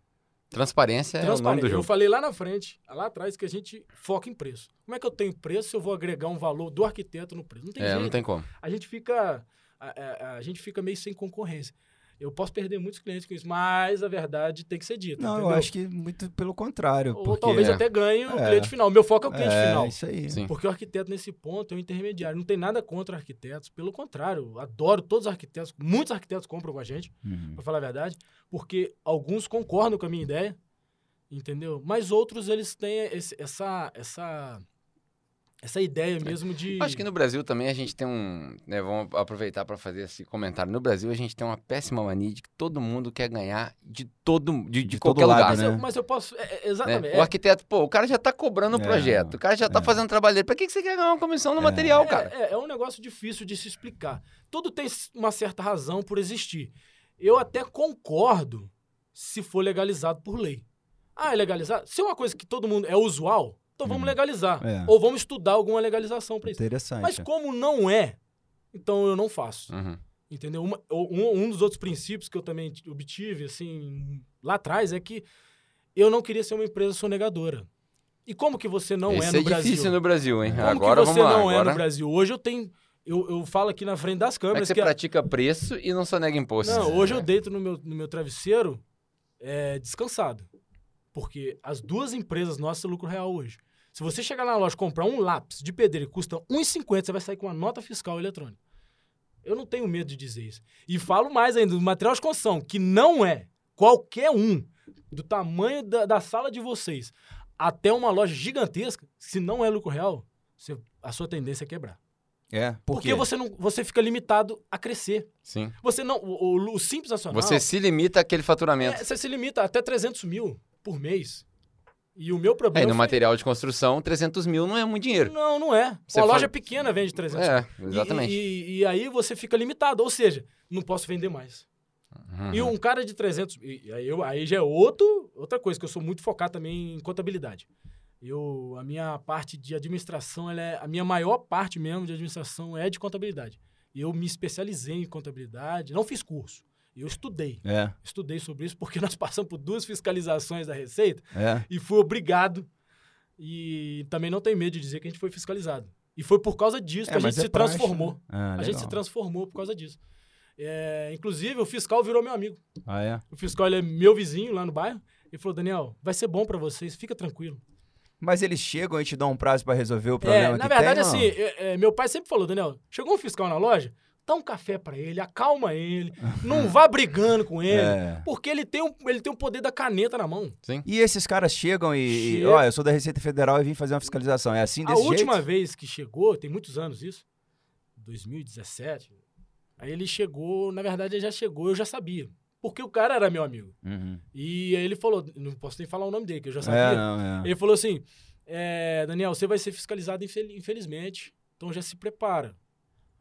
Transparência, Transparência, é o nome do jogo. Eu falei lá na frente, lá atrás, que a gente foca em preço. Como é que eu tenho preço se eu vou agregar um valor do arquiteto no preço? Não tem é, jeito. não tem como. A gente fica, a, a, a, gente fica meio sem concorrência. Eu posso perder muitos clientes com isso, mas a verdade tem que ser dita. Não, entendeu? eu acho que muito pelo contrário. Ou porque... talvez até ganhe o é. cliente final. O meu foco é o cliente é, final. Isso aí. Sim. Porque o arquiteto, nesse ponto, é um intermediário. Não tem nada contra arquitetos. Pelo contrário, adoro todos os arquitetos. Muitos arquitetos compram com a gente, uhum. para falar a verdade, porque alguns concordam com a minha ideia entendeu? Mas outros eles têm esse, essa essa essa ideia mesmo de acho que no Brasil também a gente tem um né, vamos aproveitar para fazer esse comentário no Brasil a gente tem uma péssima mania de que todo mundo quer ganhar de todo de, de, de qualquer lugar mas, né? eu, mas eu posso é, é exatamente né? o arquiteto pô o cara já está cobrando o é, projeto o cara já está é. fazendo trabalho dele para que que você quer ganhar uma comissão no é. material cara é, é um negócio difícil de se explicar tudo tem uma certa razão por existir eu até concordo se for legalizado por lei ah, é legalizar? Se é uma coisa que todo mundo é usual, então vamos uhum. legalizar. É. Ou vamos estudar alguma legalização para isso. Interessante. Mas como não é, então eu não faço. Uhum. Entendeu? Uma, um, um, dos outros princípios que eu também obtive, assim, lá atrás, é que eu não queria ser uma empresa sonegadora. E como que você não Esse é no é Brasil? É difícil no Brasil, hein? Como agora que você vamos lá, não agora... é no Brasil? Hoje eu tenho... Eu, eu falo aqui na frente das câmeras... É que você que pratica preço e não sonega imposto. Não, hoje eu deito no meu, no meu travesseiro é, descansado. Porque as duas empresas nossas têm lucro real hoje. Se você chegar na loja e comprar um lápis de pedreiro que custa R$1,50, você vai sair com uma nota fiscal eletrônica. Eu não tenho medo de dizer isso. E falo mais ainda, do material de construção, que não é qualquer um do tamanho da, da sala de vocês até uma loja gigantesca, se não é lucro real, você, a sua tendência é quebrar. É, por porque você não, você fica limitado a crescer. Sim. Você não, o, o, o simples nacional. Você se limita àquele faturamento. É, você se limita até 300 mil por mês. E o meu problema. É, no foi... material de construção, 300 mil não é muito dinheiro. Não, não é. Você Uma loja pequena vende 300 É, exatamente. E, e, e, aí você fica limitado. Ou seja, não posso vender mais. Uhum. E um cara de 300. E aí, eu, aí já é outro, outra coisa, que eu sou muito focado também em contabilidade. Eu, a minha parte de administração, ela é, a minha maior parte mesmo de administração é de contabilidade. E eu me especializei em contabilidade, não fiz curso. Eu estudei. É. Estudei sobre isso porque nós passamos por duas fiscalizações da Receita é. e fui obrigado. E também não tenho medo de dizer que a gente foi fiscalizado. E foi por causa disso é, que a gente se praxe, transformou. Né? Ah, a gente se transformou por causa disso. É, inclusive, o fiscal virou meu amigo. Ah, é? O fiscal ele é meu vizinho lá no bairro. Ele falou: Daniel, vai ser bom para vocês, fica tranquilo. Mas eles chegam e te dão um prazo para resolver o problema é, na verdade, tem, assim, é, é, meu pai sempre falou, Daniel, chegou um fiscal na loja, dá um café para ele, acalma ele, não vá brigando com ele, é. porque ele tem, um, ele tem o poder da caneta na mão. Sim. E esses caras chegam e, Chega. ó, eu sou da Receita Federal e vim fazer uma fiscalização. É assim desse A jeito? última vez que chegou, tem muitos anos isso, 2017, aí ele chegou, na verdade ele já chegou, eu já sabia. Porque o cara era meu amigo. Uhum. E aí ele falou, não posso nem falar o nome dele, que eu já sabia. É, não, é. Ele falou assim, é, Daniel, você vai ser fiscalizado infelizmente, então já se prepara.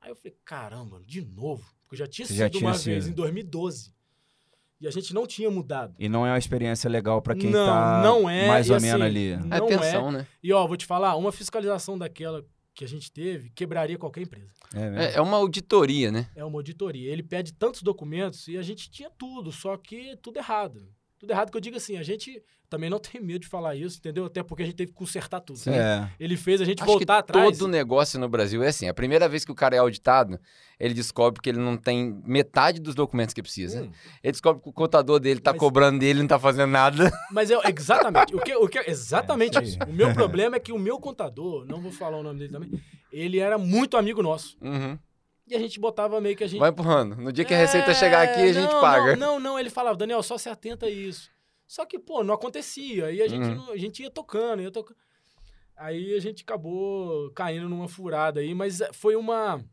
Aí eu falei, caramba, de novo. Porque eu já tinha Você sido já tinha uma sido. vez em 2012. E a gente não tinha mudado. E não é uma experiência legal para quem não, tá não é, mais ou assim, menos ali. Não é tensão, é. né? E ó, vou te falar, uma fiscalização daquela que a gente teve quebraria qualquer empresa. É, é, é, uma auditoria, né? É uma auditoria. Ele pede tantos documentos e a gente tinha tudo, só que tudo errado. Tudo errado que eu digo assim, a gente também não tem medo de falar isso, entendeu? Até porque a gente teve que consertar tudo. Né? É. Ele fez a gente Acho voltar atrás. Todo negócio no Brasil é assim. A primeira vez que o cara é auditado, ele descobre que ele não tem metade dos documentos que precisa. Hum. Ele descobre que o contador dele está cobrando dele e não está fazendo nada. Mas é exatamente. o que, o que, exatamente é, isso. O meu problema é que o meu contador, não vou falar o nome dele também, ele era muito amigo nosso. Uhum. E a gente botava meio que a gente. Vai empurrando. No dia que a receita é... chegar aqui, a não, gente paga. Não, não, não, ele falava, Daniel, só se atenta a isso. Só que, pô, não acontecia. Aí a gente, uhum. a gente ia tocando, ia tocando. Aí a gente acabou caindo numa furada aí, mas é, foi uma.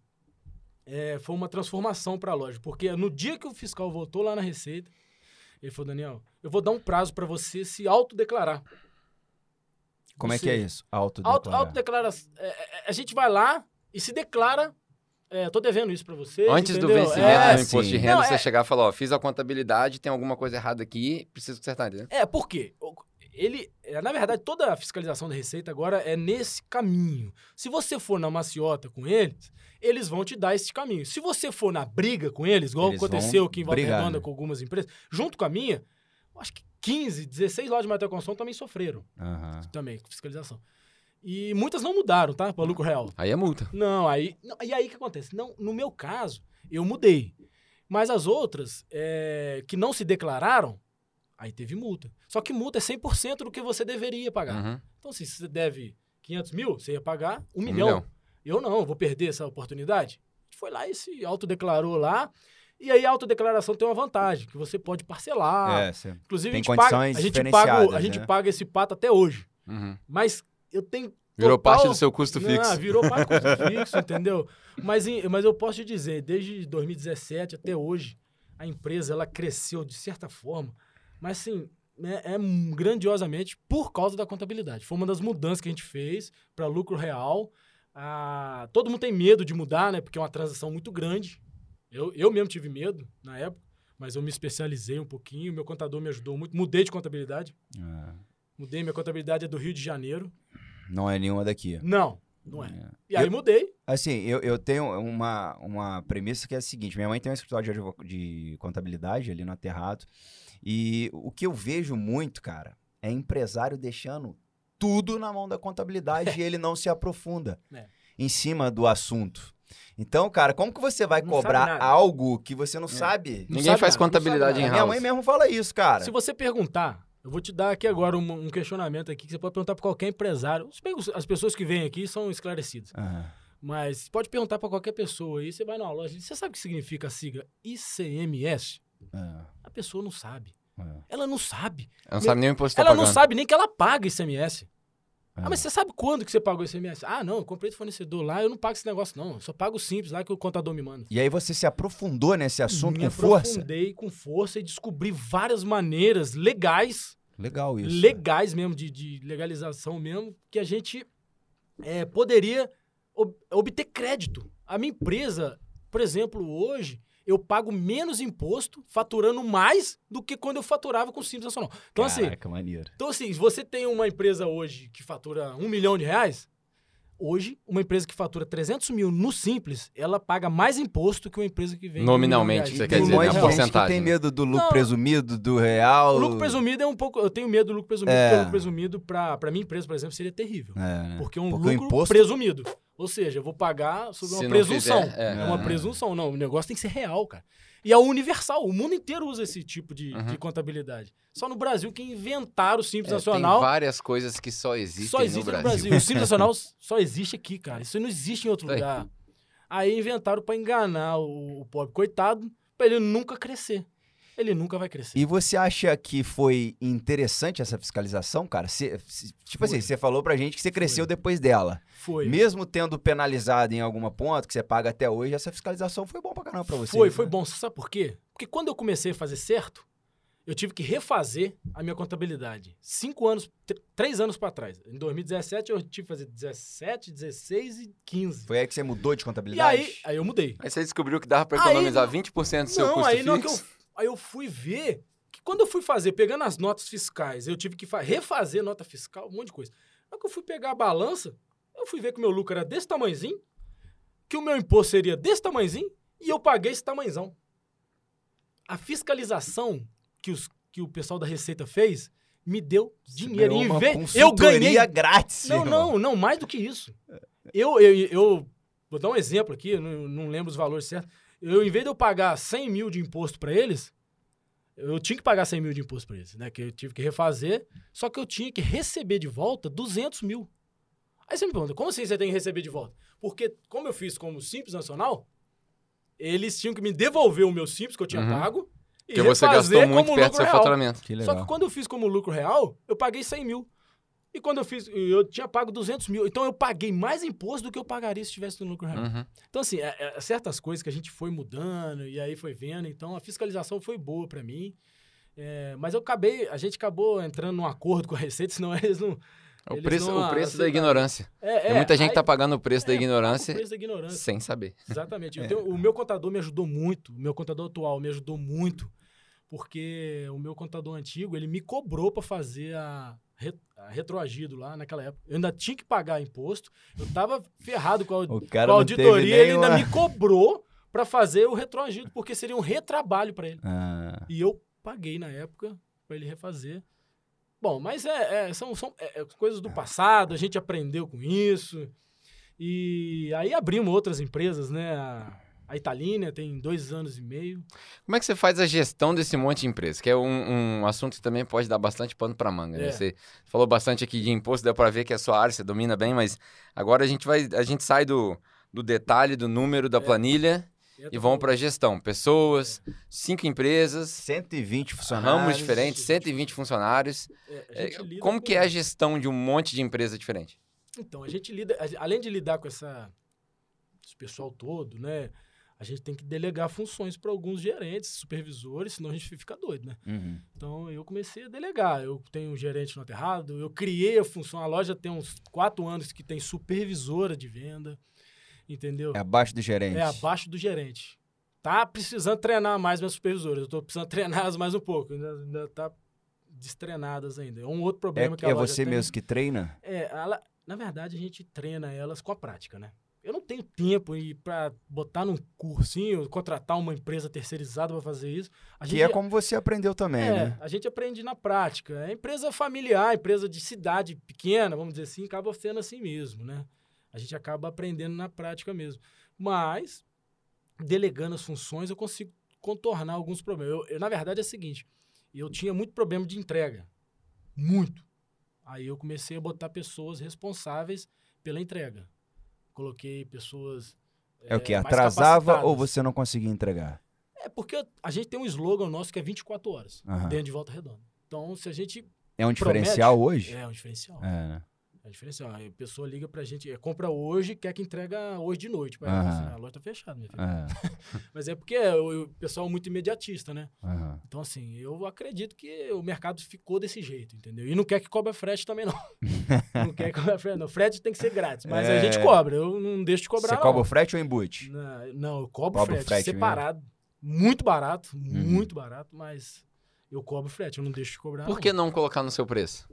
É, foi uma transformação para a loja. Porque no dia que o fiscal voltou lá na Receita, ele falou: Daniel, eu vou dar um prazo para você se autodeclarar. Como é que é isso? Autodeclarar. Auto, autodeclara. É, é, a gente vai lá e se declara é, tô devendo isso para você. Antes entendeu? do vencimento é, do imposto sim. de renda, Não, você é... chegar e falar, ó, fiz a contabilidade, tem alguma coisa errada aqui, preciso consertar, entendeu? É, por quê? Ele, é, na verdade, toda a fiscalização da Receita agora é nesse caminho. Se você for na maciota com eles, eles vão te dar esse caminho. Se você for na briga com eles, igual eles aconteceu aqui em Volta Redonda né? com algumas empresas, junto com a minha, acho que 15, 16 lojas de material construção também sofreram. Uhum. Também, com fiscalização. E muitas não mudaram, tá? Para lucro real. Aí é multa. Não, aí. Não, e aí o que acontece? Não, no meu caso, eu mudei. Mas as outras é, que não se declararam, aí teve multa. Só que multa é 100% do que você deveria pagar. Uhum. Então, se você deve 500 mil, você ia pagar 1 um, milhão. milhão. Eu não, vou perder essa oportunidade. A gente foi lá e se autodeclarou lá. E aí a autodeclaração tem uma vantagem, que você pode parcelar. É, Inclusive, tem a gente, paga, a, gente paga, a gente né? paga esse pato até hoje. Uhum. Mas eu tenho. Virou total... parte do seu custo fixo. Virou parte do custo fixo, entendeu? Mas, mas eu posso te dizer, desde 2017 até hoje, a empresa ela cresceu de certa forma, mas assim, é, é grandiosamente por causa da contabilidade. Foi uma das mudanças que a gente fez para lucro real. Ah, todo mundo tem medo de mudar, né? Porque é uma transação muito grande. Eu, eu mesmo tive medo na época, mas eu me especializei um pouquinho. Meu contador me ajudou muito. Mudei de contabilidade. Ah. Mudei, minha contabilidade é do Rio de Janeiro. Não é nenhuma daqui. Não, não é. é. E aí eu, mudei. Assim, eu, eu tenho uma, uma premissa que é a seguinte: minha mãe tem um escritório de, de contabilidade ali no Aterrato. E o que eu vejo muito, cara, é empresário deixando tudo na mão da contabilidade e ele não se aprofunda é. em cima do assunto. Então, cara, como que você vai não cobrar algo que você não é. sabe? Ninguém sabe faz nada, contabilidade em house. Minha mãe mesmo fala isso, cara. Se você perguntar eu vou te dar aqui agora um, um questionamento aqui que você pode perguntar para qualquer empresário. As pessoas que vêm aqui são esclarecidas. Uhum. Mas pode perguntar para qualquer pessoa aí. Você vai numa loja, você sabe o que significa a sigla ICMS? Uhum. A pessoa não sabe. Uhum. Ela não sabe. Ela não sabe nem o imposto tá Ela não sabe nem que ela paga ICMS. Ah, mas você sabe quando que você pagou esse ICMS? Ah, não, eu comprei do fornecedor lá, eu não pago esse negócio, não. Eu só pago o simples lá que o contador me manda. E aí você se aprofundou nesse assunto me com força? Me aprofundei com força e descobri várias maneiras legais. Legal isso. Legais mesmo, de, de legalização mesmo, que a gente é, poderia ob obter crédito. A minha empresa, por exemplo, hoje, eu pago menos imposto, faturando mais do que quando eu faturava com o Simples Nacional. Então, assim, Caraca, assim. Maneiro. Então, assim, se você tem uma empresa hoje que fatura um milhão de reais, hoje, uma empresa que fatura 300 mil no Simples, ela paga mais imposto que uma empresa que vende. Nominalmente, você quer dizer, né? porcentagem. tem medo do lucro Não, presumido, do real. O lucro presumido é um pouco. Eu tenho medo do lucro presumido, é. porque o lucro presumido, para minha empresa, por exemplo, seria terrível. É, né? Porque um porque lucro imposto... presumido. Ou seja, eu vou pagar sobre uma presunção. Fizer, é. é. uma presunção. Não, o negócio tem que ser real, cara. E é universal. O mundo inteiro usa esse tipo de, uhum. de contabilidade. Só no Brasil que inventaram o Simples é, Nacional. Tem várias coisas que só existem, só existe no, Brasil. no Brasil. O Simples Nacional só existe aqui, cara. Isso não existe em outro lugar. Aí inventaram para enganar o, o pobre coitado, para ele nunca crescer ele nunca vai crescer. E você acha que foi interessante essa fiscalização, cara? Cê, tipo assim, foi. assim, você falou pra gente que você cresceu foi. depois dela. Foi. Mesmo tendo penalizado em alguma ponta, que você paga até hoje, essa fiscalização foi bom pra caramba pra você. Foi, né? foi bom. Você sabe por quê? Porque quando eu comecei a fazer certo, eu tive que refazer a minha contabilidade. Cinco anos, três anos para trás. Em 2017, eu tive que fazer 17, 16 e 15. Foi aí que você mudou de contabilidade? E aí, aí eu mudei. Aí você descobriu que dava para economizar aí, 20% do seu não, custo aí, fixo? Não, que eu Aí eu fui ver que quando eu fui fazer, pegando as notas fiscais, eu tive que refazer nota fiscal, um monte de coisa. Na que eu fui pegar a balança, Eu fui ver que o meu lucro era desse tamanhozinho, que o meu imposto seria desse tamanhozinho, e eu paguei esse tamanhozão. A fiscalização que, os, que o pessoal da Receita fez me deu dinheiro. Em vez, eu ganhei grátis. Não, não, não, mais do que isso. Eu, eu, eu vou dar um exemplo aqui, não, não lembro os valores certos. Eu, em vez de eu pagar 100 mil de imposto para eles, eu tinha que pagar 100 mil de imposto para eles, né? Que eu tive que refazer, só que eu tinha que receber de volta 200 mil. Aí você me pergunta, como assim você tem que receber de volta? Porque, como eu fiz como Simples Nacional, eles tinham que me devolver o meu Simples que eu tinha uhum. pago e Porque você gastou muito perto do seu real. faturamento. Só que quando eu fiz como lucro real, eu paguei 100 mil. E quando eu fiz, eu tinha pago 200 mil. Então eu paguei mais imposto do que eu pagaria se estivesse no lucro real. Uhum. Então, assim, é, é, certas coisas que a gente foi mudando e aí foi vendo. Então a fiscalização foi boa para mim. É, mas eu acabei, a gente acabou entrando num acordo com a Receita, senão eles não. É o preço, não, o preço da ignorância. É, Tem muita gente que tá pagando o preço, da ignorância, o preço da ignorância sem saber. Exatamente. Tenho, o meu contador me ajudou muito, o meu contador atual me ajudou muito, porque o meu contador antigo, ele me cobrou para fazer a retroagido lá naquela época. Eu ainda tinha que pagar imposto. Eu tava ferrado com a, com a auditoria. Ele ainda me cobrou para fazer o retroagido, porque seria um retrabalho para ele. Ah. E eu paguei na época para ele refazer. Bom, mas é, é são, são é, é coisas do passado, a gente aprendeu com isso. E aí abrimos outras empresas, né? A, a Italínia tem dois anos e meio. Como é que você faz a gestão desse monte de empresa? Que é um, um assunto que também pode dar bastante pano para manga. Né? É. Né? Você falou bastante aqui de imposto, deu para ver que é a sua área, você domina bem, mas agora a gente vai, a gente sai do, do detalhe, do número da é. planilha e vão para a gestão. Pessoas, é. cinco empresas. 120 funcionários. Ramos diferentes, 120 funcionários. É, é como que é a gestão de um monte de empresa diferente? Então, a gente lida, além de lidar com essa, esse pessoal todo, né? A gente tem que delegar funções para alguns gerentes, supervisores, senão a gente fica doido, né? Uhum. Então eu comecei a delegar. Eu tenho um gerente no aterrado, eu criei a função. A loja tem uns quatro anos que tem supervisora de venda, entendeu? É abaixo do gerente. É abaixo do gerente. Tá precisando treinar mais minhas supervisoras. Eu tô precisando treiná-las mais um pouco. Ainda, ainda tá destreinadas ainda. É um outro problema é, que a É loja você tem. mesmo que treina? É, ela, na verdade a gente treina elas com a prática, né? Eu não tenho tempo para botar num cursinho, contratar uma empresa terceirizada para fazer isso. A que gente, é como você aprendeu também, é, né? A gente aprende na prática. É empresa familiar, empresa de cidade pequena, vamos dizer assim, acaba sendo assim mesmo, né? A gente acaba aprendendo na prática mesmo. Mas, delegando as funções, eu consigo contornar alguns problemas. Eu, eu, na verdade, é o seguinte, eu tinha muito problema de entrega. Muito. Aí eu comecei a botar pessoas responsáveis pela entrega. Coloquei pessoas. É, é o que? Atrasava ou você não conseguia entregar? É porque a gente tem um slogan nosso que é 24 horas uhum. dentro de volta redonda. Então, se a gente. É um diferencial promete, hoje? É um diferencial. É, né? É diferencial. A pessoa liga pra gente, é, compra hoje, quer que entrega hoje de noite. Uhum. Assim, a loja tá fechada, minha filha. Uhum. Mas é porque é, o, pessoal é muito imediatista, né? Uhum. Então, assim, eu acredito que o mercado ficou desse jeito, entendeu? E não quer que cobra frete também, não. não quer que cobra frete, não. Frete tem que ser grátis, mas é... a gente cobra. Eu não deixo de cobrar, Você cobra o frete ou embute? Não, não eu cobro frete, frete separado. Mesmo. Muito barato, uhum. muito barato, mas eu cobro frete, eu não deixo de cobrar. Por que não, não colocar no seu preço?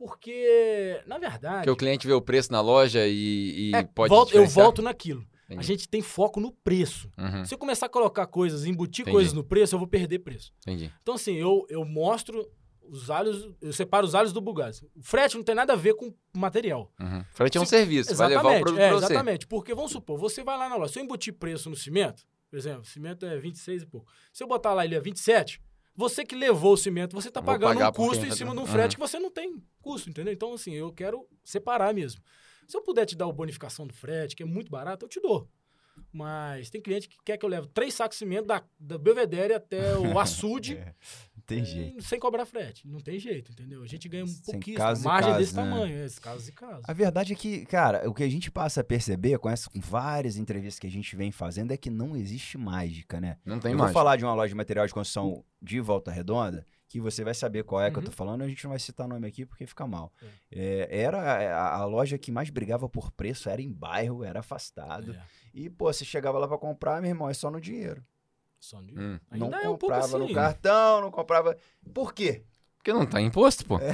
Porque, na verdade. Porque o cliente vê o preço na loja e, e é, pode. Volto, eu volto naquilo. Entendi. A gente tem foco no preço. Uhum. Se eu começar a colocar coisas, embutir Entendi. coisas no preço, eu vou perder preço. Entendi. Então, assim, eu, eu mostro os alhos, eu separo os alhos do bugaz. O frete não tem nada a ver com material. Uhum. Frete é um serviço, exatamente, vai levar o produto é, você. Exatamente, porque vamos supor, você vai lá na loja, se eu embutir preço no cimento, por exemplo, cimento é 26 e pouco. Se eu botar lá ele é 27, você que levou o cimento, você está pagando um custo em cima de um frete uhum. que você não tem custo, entendeu? Então, assim, eu quero separar mesmo. Se eu puder te dar a bonificação do frete, que é muito barato, eu te dou. Mas tem cliente que quer que eu leve três sacos de cimento da, da Belvedere até o açude. é, tem é, jeito. Sem cobrar frete. Não tem jeito, entendeu? A gente ganha um pouquinho. Margem desse né? tamanho, é, esses casos e casos. A verdade é que, cara, o que a gente passa a perceber com, essas, com várias entrevistas que a gente vem fazendo é que não existe mágica, né? Não tem eu mágica. vou falar de uma loja de material de construção de Volta Redonda que você vai saber qual é uhum. que eu tô uhum. falando, a gente não vai citar nome aqui porque fica mal. É. É, era a, a, loja que mais brigava por preço, era em bairro, era afastado. É. E, pô, você chegava lá para comprar, meu irmão, é só no dinheiro. No. Hum. Não comprava um no assim, cartão, não comprava. Por quê? Porque não tá imposto, pô. É,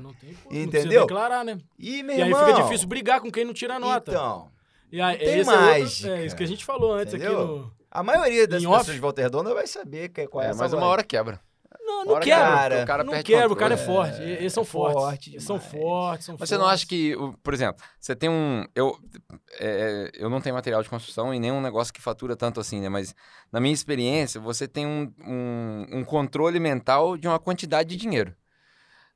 não tem imposto. Entendeu? Não declarar, né? E, e aí fica difícil brigar com quem não tira nota. Então. E aí, tem mais. É, é, isso que a gente falou antes Entendeu? aqui no. A maioria das pessoas off. de Volta Redonda vai saber qual é, é Mas uma hora quebra. Não, não quebra. Cara, o cara não quebra, o cara é forte. É, eles são fortes. Forte eles são fortes, são Mas você não acha que, por exemplo, você tem um. Eu, é, eu não tenho material de construção e nenhum negócio que fatura tanto assim, né? Mas na minha experiência, você tem um, um, um controle mental de uma quantidade de dinheiro.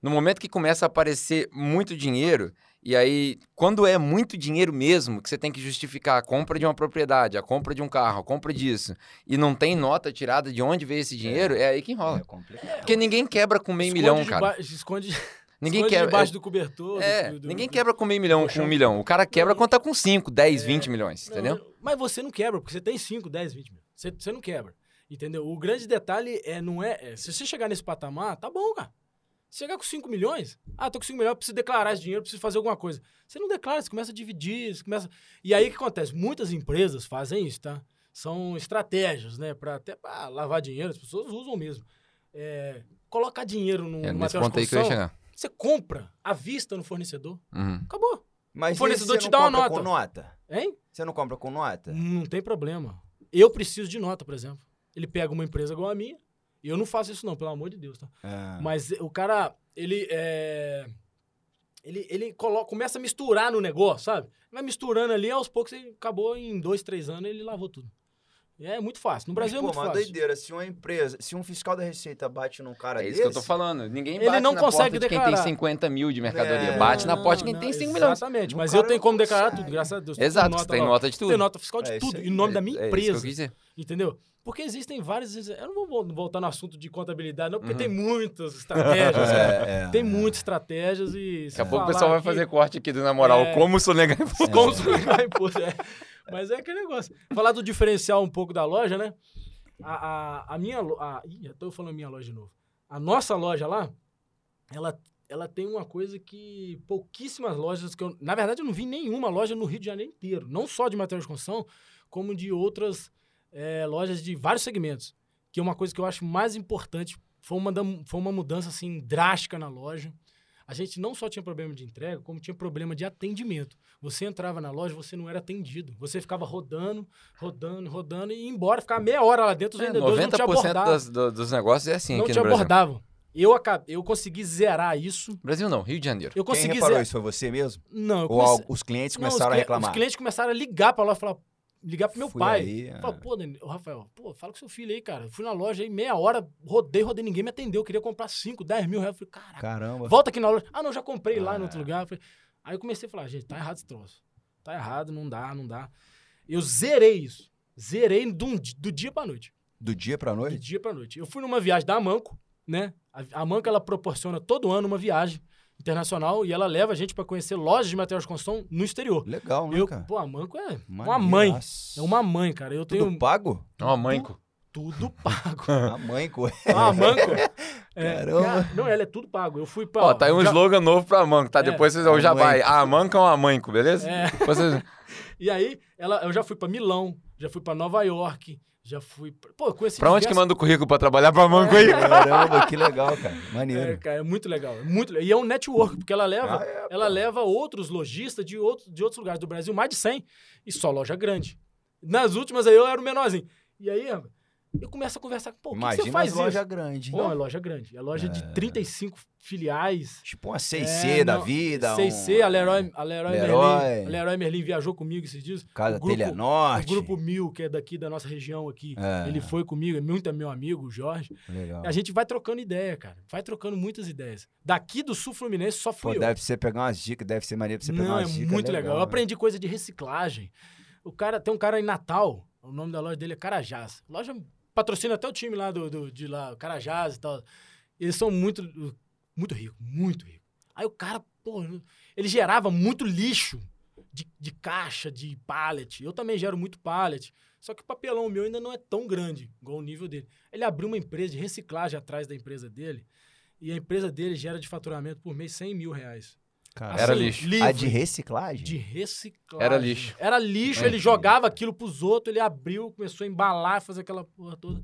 No momento que começa a aparecer muito dinheiro, e aí, quando é muito dinheiro mesmo, que você tem que justificar a compra de uma propriedade, a compra de um carro, a compra disso, e não tem nota tirada de onde veio esse dinheiro, é, é aí que enrola. É complicado. Porque ninguém quebra com meio esconde milhão, cara. Esconde. Ninguém quebra. debaixo do cobertor. É, do, do, ninguém quebra com meio milhão, com um milhão. O cara quebra quando tá com 5, 10, 20 milhões, entendeu? Não, mas você não quebra, porque você tem 5, 10, 20 milhões. Você, você não quebra. Entendeu? O grande detalhe é, não é, é. Se você chegar nesse patamar, tá bom, cara. Chegar com 5 milhões, ah, tô com 5 milhões, preciso declarar esse dinheiro, preciso fazer alguma coisa. Você não declara, você começa a dividir, você começa. E aí o que acontece? Muitas empresas fazem isso, tá? São estratégias, né? Para até pra lavar dinheiro, as pessoas usam mesmo. É, colocar dinheiro no é, material de construção, você compra à vista no fornecedor. Uhum. Acabou. Mas o fornecedor te dá uma nota. com nota? Hein? Você não compra com nota? Não tem problema. Eu preciso de nota, por exemplo. Ele pega uma empresa igual a minha, e eu não faço isso, não, pelo amor de Deus, tá? É. Mas o cara, ele é. Ele, ele coloca, começa a misturar no negócio, sabe? Vai misturando ali, aos poucos, ele acabou em dois, três anos, ele lavou tudo. É muito fácil. No Brasil Mas, é muito pô, fácil. uma doideira. Se uma empresa, se um fiscal da Receita bate num cara É isso desse, que eu tô falando. Ninguém bate ele não na consegue porta declarar. de quem tem 50 mil de mercadoria. É, bate na porta de quem não, tem 5 milhões. Exatamente. Mas eu tenho como declarar tudo, graças a Deus. Exato, nota tem nota de tudo. Tem nota fiscal de é tudo. Em nome da minha é, empresa. Entendeu? Porque existem várias. Eu não vou voltar no assunto de contabilidade, não, porque uhum. tem muitas estratégias. é, é, tem muitas estratégias e. Daqui a pouco o pessoal vai fazer corte aqui do na moral. É, como sonegar imposto. Como sonegar imposto, é. Mas é aquele negócio. Falar do diferencial um pouco da loja, né? A, a, a minha. A, ih, eu tô falando minha loja de novo. A nossa loja lá, ela, ela tem uma coisa que pouquíssimas lojas que eu. Na verdade, eu não vi nenhuma loja no Rio de Janeiro inteiro. Não só de material de construção, como de outras é, lojas de vários segmentos. Que é uma coisa que eu acho mais importante. Foi uma, foi uma mudança assim drástica na loja. A gente não só tinha problema de entrega, como tinha problema de atendimento. Você entrava na loja, você não era atendido. Você ficava rodando, rodando, rodando e ia embora, ficava meia hora lá dentro, os é, vendedores 90% não te abordavam. Das, do, dos negócios é assim não aqui te no Brasil. abordavam. Eu, acabei, eu consegui zerar isso. Brasil não, Rio de Janeiro. Eu consegui Quem reparou zerar... isso? Foi você mesmo? Não. Ou os clientes começaram não, os a reclamar? Os clientes começaram a ligar para lá e falar, ligar pro meu Fui pai. Aí, é. Pô, Rafael, pô, fala com seu filho aí, cara. fui na loja aí, meia hora, rodei, rodei, ninguém me atendeu. Eu queria comprar 5, 10 mil reais. Eu falei, caraca, Caramba. volta aqui na loja. Ah, não, já comprei ah. lá em outro lugar. falei, aí eu comecei a falar, gente, tá errado esse troço. Tá errado, não dá, não dá. Eu zerei isso. Zerei do, do dia pra noite. Do dia pra noite? Do dia pra noite. Eu fui numa viagem da Amanco, né? A, a Manco, ela proporciona todo ano uma viagem internacional e ela leva a gente para conhecer lojas de materiais de construção no exterior. Legal, né, eu, cara? Pô, a Manco é uma mãe. É uma mãe, cara. Eu tenho... Tudo pago? É uma mãeco. Tudo pago. a Manco. Ah, Manco. É, Caramba. não, ela é tudo pago. Eu fui pra... Ó, tá aí um já... slogan novo pra Manco, tá? É, Depois vocês vão já vai. A Manco é uma Manco, beleza? É. Vocês... e aí, ela, eu já fui pra Milão, já fui pra Nova York, já fui. Pô, com esse Pra onde que manda o currículo pra trabalhar pra Manco aí? Caramba, que legal, cara. Maneiro. É, cara, é muito legal. É muito... E é um network, porque ela leva, ah, é, ela leva outros lojistas de, outro, de outros lugares do Brasil, mais de 100, e só loja grande. Nas últimas aí eu era o menorzinho. E aí, eu começo a conversar, pô, Imagina que, você faz loja isso? grande. Não, é loja grande. É loja é. de 35 filiais. Tipo uma 6C é, da não, vida. 6C, um... a Leroy, a Leroy, Leroy. Merlin. A Leroy Merlin viajou comigo esses dias. Casa grupo, Telha Norte. O Grupo Mil, que é daqui da nossa região aqui. É. Ele foi comigo, é muito é meu amigo, o Jorge. Legal. A gente vai trocando ideia, cara. Vai trocando muitas ideias. Daqui do Sul Fluminense só fui Pô, eu. Deve ser pegar umas dicas, deve ser maneiro pra você pegar não, umas é dicas. muito legal. legal. Eu aprendi coisa de reciclagem. O cara, tem um cara em Natal, o nome da loja dele é Carajás. Loja patrocina até o time lá do, do de lá, Carajás e tal. Eles são muito, muito ricos, muito ricos. Aí o cara, pô, ele gerava muito lixo de, de caixa, de pallet. Eu também gero muito pallet. Só que o papelão meu ainda não é tão grande, igual o nível dele. Ele abriu uma empresa de reciclagem atrás da empresa dele. E a empresa dele gera de faturamento por mês 100 mil reais. Cara, assim, era lixo. Livre, a de reciclagem? De reciclagem. Era lixo. Era lixo, ele jogava aquilo pros outros, ele abriu, começou a embalar, fazer aquela porra toda.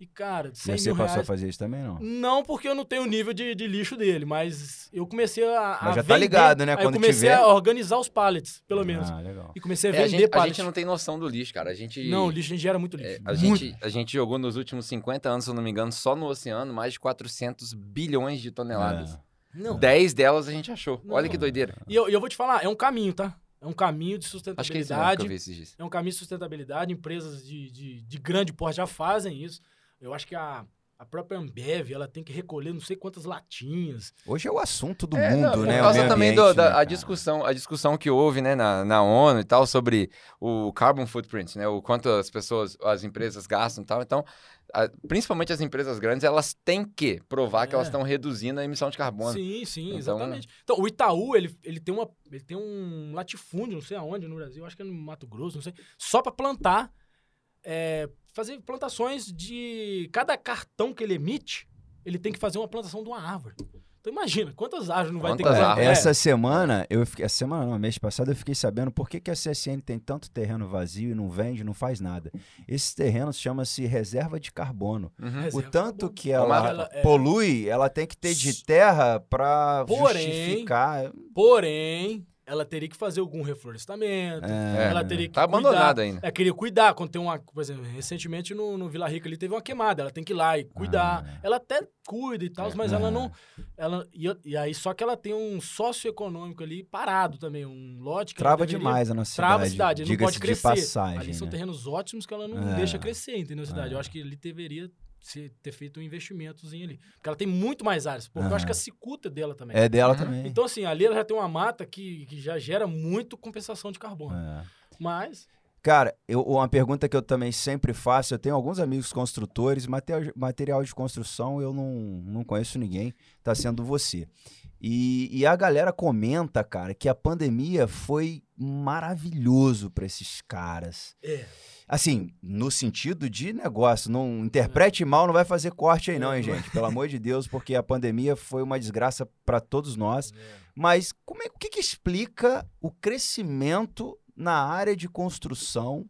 E, cara, 100 Mas você passou reais... a fazer isso também, não? Não, porque eu não tenho o nível de, de lixo dele, mas eu comecei a. Mas já tá ligado, né? Quando eu comecei tiver... a organizar os pallets, pelo menos. Ah, legal. E comecei a vender é, a gente, pallets. A gente não tem noção do lixo, cara. A gente. Não, o lixo a gente gera muito lixo. É, a, muito. Gente, a gente jogou nos últimos 50 anos, se eu não me engano, só no oceano, mais de 400 bilhões de toneladas. É. Não. 10 delas a gente achou. Não. Olha que doideira. E eu, eu vou te falar, é um caminho, tá? É um caminho de sustentabilidade. Acho que é, é um caminho de sustentabilidade. Empresas de, de, de grande porte já fazem isso. Eu acho que a, a própria Ambev, ela tem que recolher não sei quantas latinhas. Hoje é o assunto do é, mundo, não, né? Por causa também do, da né, a discussão, a discussão que houve, né, na, na ONU e tal sobre o carbon footprint, né, o quanto as pessoas, as empresas gastam e tal. Então, a, principalmente as empresas grandes, elas têm que provar é. que elas estão reduzindo a emissão de carbono. Sim, sim, então, exatamente. Então, o Itaú, ele, ele tem uma ele tem um latifúndio, não sei aonde no Brasil, acho que é no Mato Grosso, não sei, só para plantar é, fazer plantações de. Cada cartão que ele emite, ele tem que fazer uma plantação de uma árvore. Então imagina, quantas árvores não vai quantas ter que? Essa semana, eu fiquei, essa semana, não, mês passado, eu fiquei sabendo por que, que a CSN tem tanto terreno vazio e não vende, não faz nada. Esse terreno chama-se reserva de carbono. Uhum. O tanto que ela, ela é... polui, ela tem que ter de terra para justificar. Porém, ela teria que fazer algum reflorestamento, é, ela teria que tá cuidar. abandonada ainda. É, queria cuidar, quando tem uma, por exemplo, recentemente no, no Vila Rica ali teve uma queimada, ela tem que ir lá e cuidar. Ah, ela até cuida e tal, é, mas ela não, ela e, e, aí só que ela tem um socioeconômico ali parado também, um lote que trava deveria, demais a nossa cidade. Trava a cidade, não pode crescer. Passagem, ali né? são terrenos ótimos que ela não é. deixa crescer, entendeu a cidade? Eu é. acho que ele deveria se ter feito um investimentozinho ali. Porque ela tem muito mais áreas. Porque uhum. eu acho que a cicuta é dela também. É dela uhum. também. Então, assim, ali ela já tem uma mata que, que já gera muito compensação de carbono. É. Mas. Cara, eu, uma pergunta que eu também sempre faço, eu tenho alguns amigos construtores, material, material de construção eu não, não conheço ninguém, tá sendo você. E, e a galera comenta, cara, que a pandemia foi maravilhoso para esses caras. É. Assim, no sentido de negócio. Não interprete mal, não vai fazer corte aí, não, hein, gente? Pelo amor de Deus, porque a pandemia foi uma desgraça para todos nós. É. Mas como é, o que, que explica o crescimento na área de construção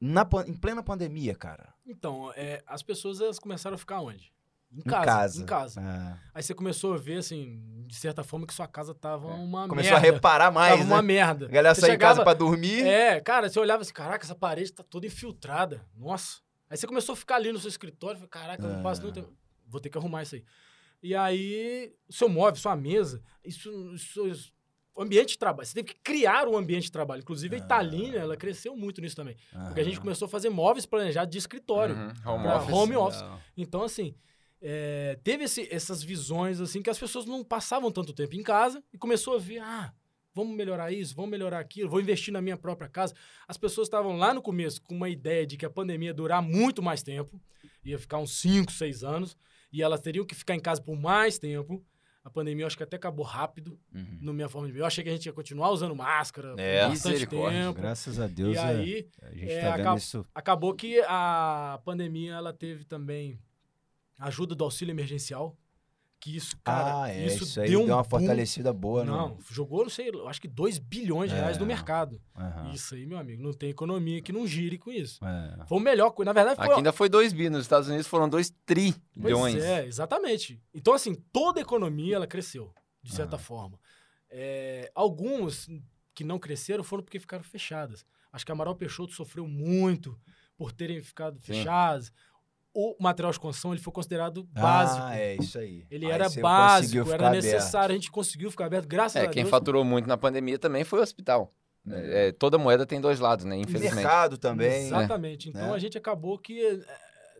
na, em plena pandemia, cara? Então, é, as pessoas elas começaram a ficar onde? Em casa. Em casa. Em casa. Ah. Aí você começou a ver, assim, de certa forma, que sua casa tava é. uma Começou merda. a reparar mais. Tava né? uma merda. A galera saiu em casa pra dormir. É, cara, você olhava assim, caraca, essa parede tá toda infiltrada. Nossa. Aí você começou a ficar ali no seu escritório, falei, caraca, eu não passo nenhum tempo. Vou ter que arrumar isso aí. E aí, seu móvel, sua mesa, isso, isso, isso o ambiente de trabalho. Você teve que criar um ambiente de trabalho. Inclusive, a Italina, ela cresceu muito nisso também. Porque a gente começou a fazer móveis planejados de escritório. Uhum. Home office. Home office. Então, assim, é, teve esse, essas visões assim que as pessoas não passavam tanto tempo em casa e começou a ver, ah, vamos melhorar isso, vamos melhorar aquilo, vou investir na minha própria casa. As pessoas estavam lá no começo com uma ideia de que a pandemia ia durar muito mais tempo, ia ficar uns 5, 6 anos, e elas teriam que ficar em casa por mais tempo. A pandemia eu acho que até acabou rápido, uhum. na minha forma de ver. Eu achei que a gente ia continuar usando máscara é, por bastante tempo. Graças a Deus. E é, aí, a gente é, tá vendo isso. acabou que a pandemia ela teve também ajuda do auxílio emergencial. Que isso, cara, ah, é, isso, isso aí deu, deu uma boom. fortalecida boa, não? Não, jogou, não sei, acho que 2 bilhões de reais é. no mercado. Uhum. Isso aí, meu amigo, não tem economia que não gire com isso. É. Foi o melhor, na verdade foi... Aqui ainda foi 2 bi, nos Estados Unidos foram 2 trilhões. Pois é, exatamente. Então, assim, toda a economia, ela cresceu, de certa uhum. forma. É, alguns que não cresceram foram porque ficaram fechadas. Acho que a Amaral Peixoto sofreu muito por terem ficado fechadas o material de construção ele foi considerado ah, básico. Ah, é isso aí. Ele aí era básico, era necessário, aberto. a gente conseguiu ficar aberto, graças é, a Deus. É, quem faturou muito na pandemia também foi o hospital. É, é toda moeda tem dois lados, né? Infelizmente. Mercado também. Né? Exatamente. Então é. a gente acabou que é,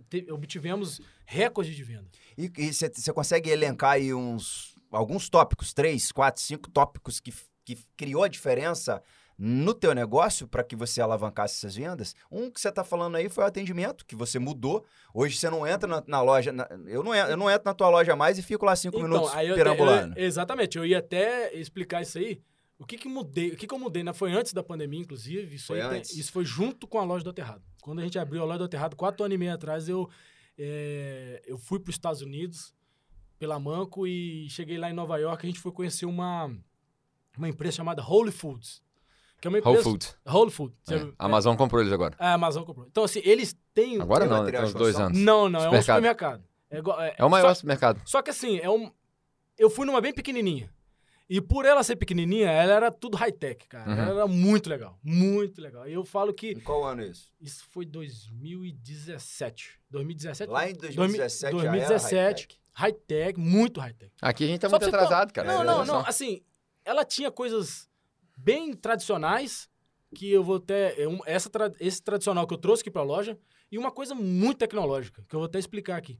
te, obtivemos recordes de venda. E você consegue elencar aí uns alguns tópicos, três, quatro, cinco tópicos que, que criou a diferença no teu negócio para que você alavancasse essas vendas. Um que você está falando aí foi o atendimento, que você mudou. Hoje você não entra na, na loja, na, eu, não, eu não entro na tua loja mais e fico lá cinco então, minutos eu perambulando. eu, exatamente, eu ia até explicar isso aí. O que que mudei? O que que eu mudei? Né? Foi antes da pandemia, inclusive. Isso, foi. Tem, isso foi junto com a loja do Aterrado. Quando a gente abriu a loja do Aterrado, quatro anos e meio atrás, eu, é, eu fui para os Estados Unidos pela Manco e cheguei lá em Nova York. A gente foi conhecer uma, uma empresa chamada Holy Foods que é uma empresa... Whole Foods. Whole Foods. É. A Amazon comprou eles agora. A Amazon comprou. Então, assim, eles têm... Agora não, né? Tem uns dois anos. Não, não, é um supermercado. É, é, é o maior só, supermercado. Só que assim, é um, eu fui numa bem pequenininha. E por ela ser pequenininha, ela era tudo high-tech, cara. Uhum. Ela era muito legal. Muito legal. E eu falo que... Em qual ano isso? Isso foi 2017. 2017? Lá em 2017 2017. High-tech, high muito high-tech. Aqui a gente tá Só muito atrasado, cara. Não, não, não. Assim, ela tinha coisas bem tradicionais, que eu vou ter... Essa, esse tradicional que eu trouxe aqui pra loja, e uma coisa muito tecnológica, que eu vou até explicar aqui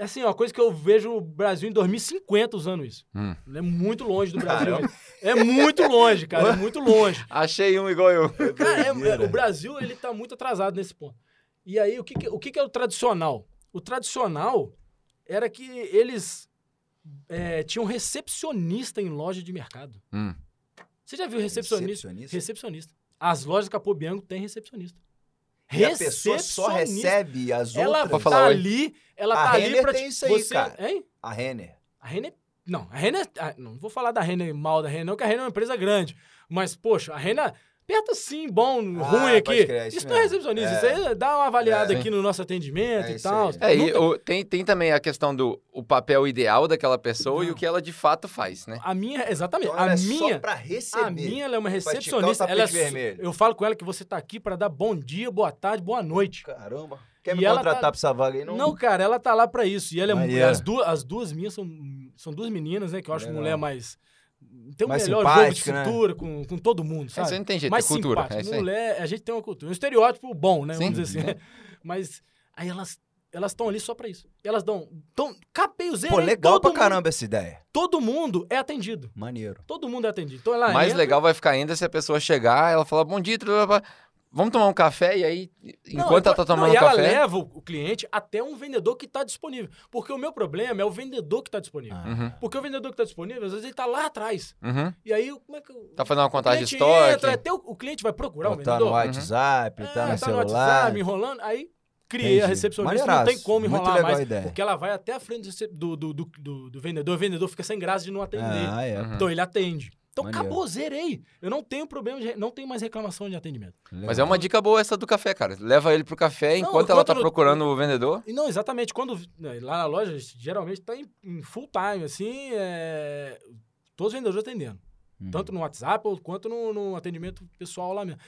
assim, uma coisa que eu vejo o Brasil em 2050 usando isso. Hum. É muito longe do Brasil. é muito longe, cara. É muito longe. Achei um igual eu. Cara, é, é, o Brasil, ele tá muito atrasado nesse ponto. E aí, o que, que o que, que é o tradicional? O tradicional era que eles é, tinham recepcionista em loja de mercado. Hum. Você já viu recepcionista? Recepcionista. recepcionista. As lojas Capô Bianco têm recepcionista. E a pessoa só recebe as ela outras. Ela tá ali, ela a tá Renner ali pra tem isso aí, você... cara. Hein? A Renner. A Renner não, a Renner. Não vou falar da Renner mal da Renner, não, porque a Renner é uma empresa grande. Mas, poxa, a Renner Aperta sim, bom, ah, ruim aqui. Crer, isso, isso não é recepcionista, é. isso aí dá uma avaliada é, aqui no nosso atendimento é e tal. É, e o, tem, tem também a questão do o papel ideal daquela pessoa não. e o que ela de fato faz, né? A minha, exatamente. Então, a minha. É só pra receber. A minha ela é uma recepcionista. Ela é. Eu falo com ela que você tá aqui para dar bom dia, boa tarde, boa noite. Caramba. Quer me contratar tá... pra essa vaga aí? Não, não cara, ela tá lá pra isso. E ela é, as, duas, as duas minhas são, são duas meninas, né? Que eu acho mulher mais tem um mais melhor jogo de né? cintura né? com, com todo mundo, sabe? É, você não tem jeito, mais é cultura. É mulher, a gente tem uma cultura. Um estereótipo bom, né? Sim. Vamos dizer assim. Mas aí elas elas estão ali só para isso. Elas dão. Tão, capei o zero. Pô, legal pra mundo, caramba essa ideia. Todo mundo é atendido. Maneiro. Todo mundo é atendido. Então ela Mais entra, legal vai ficar ainda se a pessoa chegar, ela falar bom dia, Vamos tomar um café e aí, enquanto não, ela tá tomando não, um café. ela leva o cliente até um vendedor que está disponível. Porque o meu problema é o vendedor que está disponível. Ah. Uhum. Porque o vendedor que está disponível, às vezes ele está lá atrás. Uhum. E aí, como é que. Tá fazendo uma contagem de estoque. Entra, até o, o, cliente vai procurar o vendedor. Tá no WhatsApp, uhum. tá no tá celular. no WhatsApp, enrolando. Aí criei Entendi. a recepcionista, não tem como enrolar mais. Porque ela vai até a frente do, do, do, do, do vendedor. O vendedor fica sem graça de não atender. Ah, é. Então ele atende. Então Maneiro. acabou, zerei. Eu não tenho problema, de, não tenho mais reclamação de atendimento. Legal. Mas é uma dica boa essa do café, cara. Leva ele pro café não, enquanto ela tá procurando o vendedor. Não, exatamente. Quando né, lá na loja, geralmente tá em, em full time, assim, é, todos os vendedores atendendo. Uhum. Tanto no WhatsApp quanto no, no atendimento pessoal lá mesmo.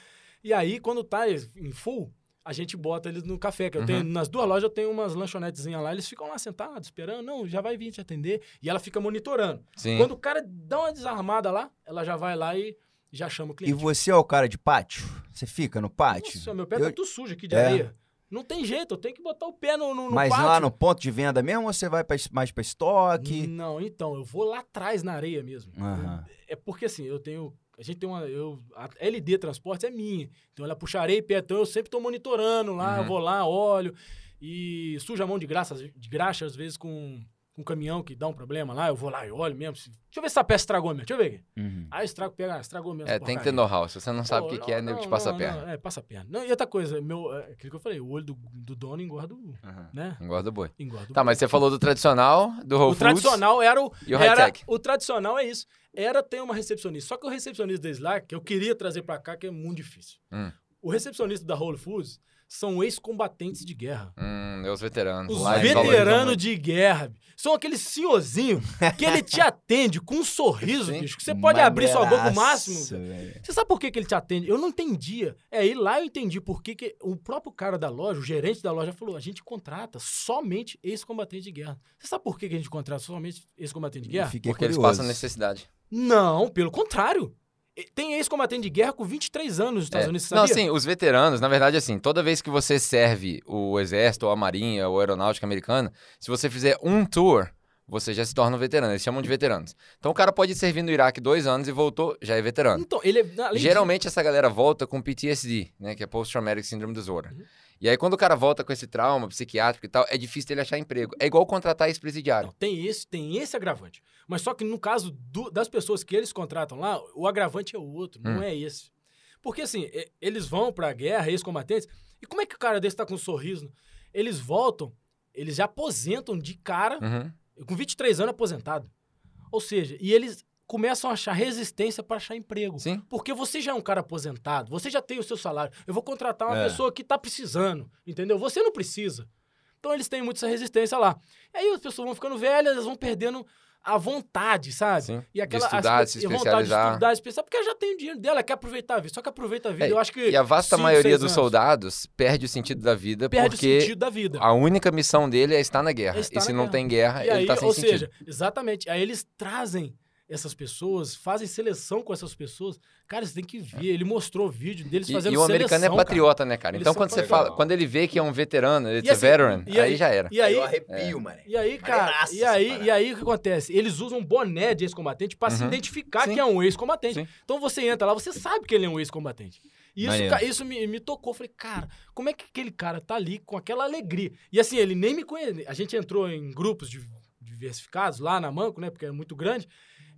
E aí, quando tá em full, a gente bota eles no café. Que eu uhum. tenho, nas duas lojas eu tenho umas lanchonetezinhas lá, eles ficam lá sentados, esperando. Não, já vai vir te atender. E ela fica monitorando. Sim. Quando o cara dá uma desarmada lá, ela já vai lá e já chama o cliente. E você é o cara de pátio? Você fica no pátio? Nossa, meu pé tá eu... tá tudo sujo aqui de é. areia. Não tem jeito, eu tenho que botar o pé no, no, no Mas pátio. lá no ponto de venda mesmo ou você vai pra, mais para estoque? Não, então, eu vou lá atrás na areia mesmo. Uhum. É porque assim, eu tenho a gente tem uma. Eu, a LD Transportes é minha. Então ela puxarei e então eu sempre estou monitorando lá, uhum. vou lá, olho. E suja a mão de graça, de graxa, às vezes, com um caminhão que dá um problema lá, eu vou lá e olho mesmo. Deixa eu ver se essa peça estragou mesmo. Deixa eu ver aqui. Uhum. Aí estrago, pega, ah, estragou mesmo. É, tem que ter know-how. Se você não sabe o que, que é, nego te passa a perna. Não, é, passa a perna. Não, e outra coisa, meu, é, aquilo que eu falei, o olho do, do dono engorda o. Uhum. Né? Engorda o boi. Engorda o tá, boi. mas você falou do tradicional, do Whole O tradicional era o. E o era, high-tech. O tradicional é isso. Era ter uma recepcionista. Só que o recepcionista da Slack, que eu queria trazer pra cá, que é muito difícil. Hum. O recepcionista da Whole Foods são ex-combatentes de guerra. Hum, é os veteranos. Os veteranos de guerra. São aqueles senhorzinho que ele te atende com um sorriso, bicho, que você pode abrir sua boca o máximo. Você sabe por que, que ele te atende? Eu não entendia. É, aí lá eu entendi por que, que o próprio cara da loja, o gerente da loja, falou: a gente contrata somente ex-combatente de guerra. Você sabe por que, que a gente contrata somente ex-combatente de guerra? Porque curioso. eles passam necessidade. Não, pelo contrário. Tem ex-combatente de guerra com 23 anos nos Estados é. Unidos, sabia? Não, sim, os veteranos, na verdade, assim, toda vez que você serve o exército, ou a marinha, ou a aeronáutica americana, se você fizer um tour, você já se torna um veterano. Eles chamam de veteranos. Então o cara pode servir no Iraque dois anos e voltou, já é veterano. Então, ele é, Geralmente de... essa galera volta com PTSD, né? Que é Post Traumatic Syndrome Disorder. Uhum. E aí, quando o cara volta com esse trauma psiquiátrico e tal, é difícil ele achar emprego. É igual contratar ex-presidiário. Tem esse, tem esse agravante. Mas só que no caso do, das pessoas que eles contratam lá, o agravante é o outro, hum. não é esse. Porque assim, eles vão pra guerra, ex-combatentes, e como é que o cara desse tá com um sorriso? Eles voltam, eles já aposentam de cara, uhum. com 23 anos aposentado. Ou seja, e eles começam a achar resistência para achar emprego. Sim. Porque você já é um cara aposentado, você já tem o seu salário. Eu vou contratar uma é. pessoa que está precisando, entendeu? Você não precisa. Então eles têm muito essa resistência lá. E aí as pessoas vão ficando velhas, elas vão perdendo a vontade, sabe? Sim. E aquela de estudar, as, se especializar. vontade de estudar, especializar, porque ela já tem o dinheiro dela, quer aproveitar a vida. Só que aproveitar a vida, é, eu acho que. E a vasta cinco, maioria dos anos, soldados perde o sentido da vida perde porque o sentido da vida. a única missão dele é estar na guerra. É estar e se não guerra. tem guerra, e ele aí, tá sem ou sentido. Ou seja, exatamente. Aí eles trazem essas pessoas, fazem seleção com essas pessoas. Cara, você tem que ver. Ele mostrou o vídeo deles e, fazendo seleção. E o americano seleção, é patriota, cara. né, cara? Eles então, quando você fala, quando ele vê que é um veterano, ele é assim, veteran, aí, aí, já era. E aí, eu arrepio, é. mano. E aí, cara, e aí, e aí o que acontece? Eles usam boné de ex-combatente para uhum. se identificar Sim. que é um ex-combatente. Então você entra lá, você sabe que ele é um ex-combatente. E isso, ca, isso me, me tocou. Falei, cara, como é que aquele cara tá ali com aquela alegria? E assim, ele nem me conhece. A gente entrou em grupos de, diversificados lá na Manco, né? Porque é muito grande.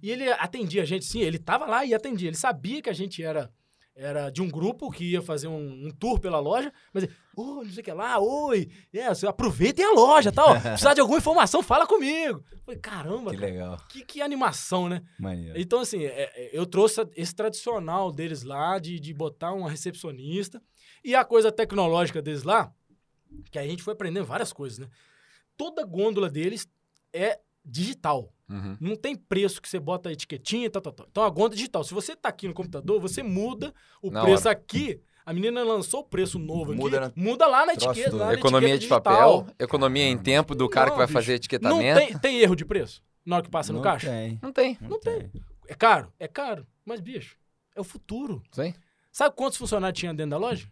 E ele atendia a gente, sim, ele tava lá e atendia. Ele sabia que a gente era era de um grupo que ia fazer um, um tour pela loja, mas ele, oh, não sei o que lá, oi, é, aproveitem a loja, tal, precisar de alguma informação, fala comigo. Falei, caramba, que cara, legal. Que, que animação, né? Maneiro. Então, assim, é, é, eu trouxe esse tradicional deles lá, de, de botar uma recepcionista, e a coisa tecnológica deles lá, que a gente foi aprendendo várias coisas, né? Toda gôndola deles é digital. Uhum. Não tem preço que você bota a etiquetinha e tal, tal, tal. Então a gôndola digital. Se você tá aqui no computador, você muda o na preço hora. aqui. A menina lançou o preço novo muda aqui, na... muda lá na Troço etiqueta. Lá na economia etiqueta de papel, economia em tempo do cara Não, que vai bicho, fazer etiquetamento. Não tem, tem erro de preço na hora que passa não no caixa? Tem. Não tem. Não, tem. É caro? É caro. Mas, bicho, é o futuro. Sim. Sabe quantos funcionários tinha dentro da loja?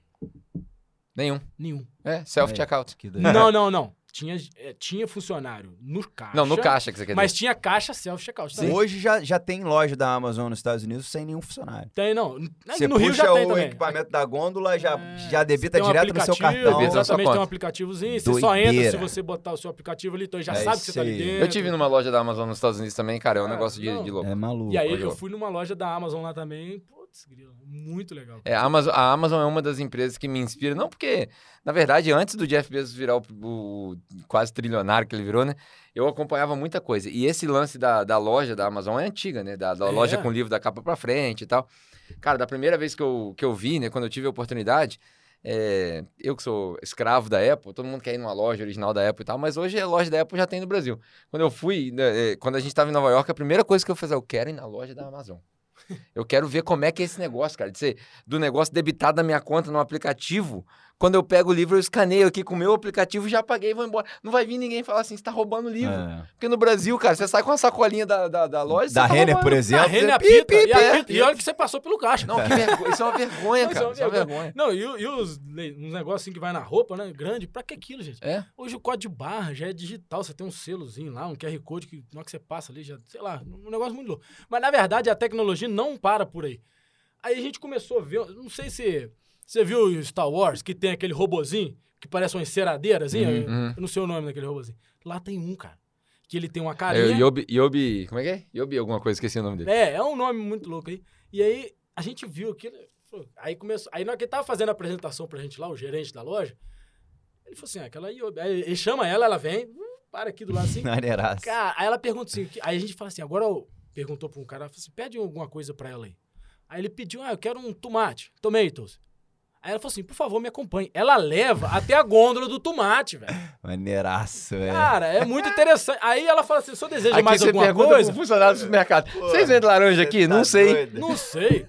Nenhum. Nenhum. É, self-checkout. Não, não, não. Tinha, é, tinha funcionário no caixa. Não, no caixa que você quer Mas dizer. tinha caixa self-checkout. Hoje já, já tem loja da Amazon nos Estados Unidos sem nenhum funcionário. Tem, não. Você no Rio puxa já tem o também. equipamento da gôndola, já, É, já debita um direto no seu cartão. Debita Exatamente, tem um aplicativozinho. Você só entra se você botar o seu aplicativo ali, então ele já É sabe que você tá ali dentro. Eu tive numa loja da Amazon nos Estados Unidos também, cara, é um Ah, negócio de, de louco. É maluco. E aí eu fui numa loja da Amazon lá também. Putz, grilo, muito legal. É, a Amazon, a Amazon é uma das empresas que me inspira, não porque, na verdade, antes do Jeff Bezos virar o, o quase trilionário que ele virou, né? Eu acompanhava muita coisa. E esse lance da, da loja da Amazon é antiga, né? Da, da É. loja com livro da capa pra frente e tal. Cara, da primeira vez que eu, que eu vi, né? Quando eu tive a oportunidade, é, eu que sou escravo da Apple, todo mundo quer ir numa loja original da Apple e tal, mas hoje a loja da Apple já tem no Brasil. Quando eu fui, né, é, quando a gente tava em Nova York, a primeira coisa que eu fiz é, eu quero ir na loja da Amazon. Eu quero ver como é que é esse negócio, cara. De ser do negócio debitado na minha conta no aplicativo. Quando eu pego o livro, eu escaneio aqui com o meu aplicativo, já paguei e vou embora. Não vai vir ninguém falar assim, você tá roubando o livro. É. Porque no Brasil, cara, você sai com a sacolinha da, da, da loja. Da tá Renner, roubando. por exemplo. A Renner você- apita, pi, e, é. e olha que você passou pelo caixa. Não, que vergonha. Isso é uma vergonha, Não, cara. Isso é uma vergonha. Não, e, e os, uns negócios assim que vai na roupa, né? Grande. Pra que aquilo, gente? É? Hoje o código de barra já é digital. Você tem um selozinho lá, um QR Code que na hora que você passa ali, já, sei lá, um negócio muito louco. Mas na verdade a tecnologia não para por aí. Aí a gente começou a ver, não sei se você viu o Star Wars, que tem aquele robozinho que parece uma enceradeirazinha. Uhum, eu, uhum. eu não sei o nome daquele robozinho. Lá tem um, cara. Que ele tem uma É, carinha. Yobi, Yobi, como é que é? Yobi alguma coisa, esqueci o nome dele. É, é um nome muito louco aí. E aí a gente viu aquilo. Aí começou. Aí na hora que ele tava fazendo a apresentação pra gente lá, o gerente da loja, ele falou assim: ah, aquela aí. Aí ele chama ela, ela vem, hum, para aqui do lado assim. Maneiraço. Cara, aí ela pergunta assim, aí a gente fala assim, agora perguntou pra um cara, falou assim, pede alguma coisa pra ela aí. Aí ele pediu, ah, eu quero um tomate, tomatoes. Aí ela falou assim, por favor, me acompanhe. Ela leva até a gôndola do tomate, velho. Maneiraço, velho. Cara, é muito interessante. Aí ela fala assim, o senhor deseja Aqui mais alguma coisa? pro funcionário do supermercado. Vocês vendem laranja aqui? Você não tá sei. doido. Não sei.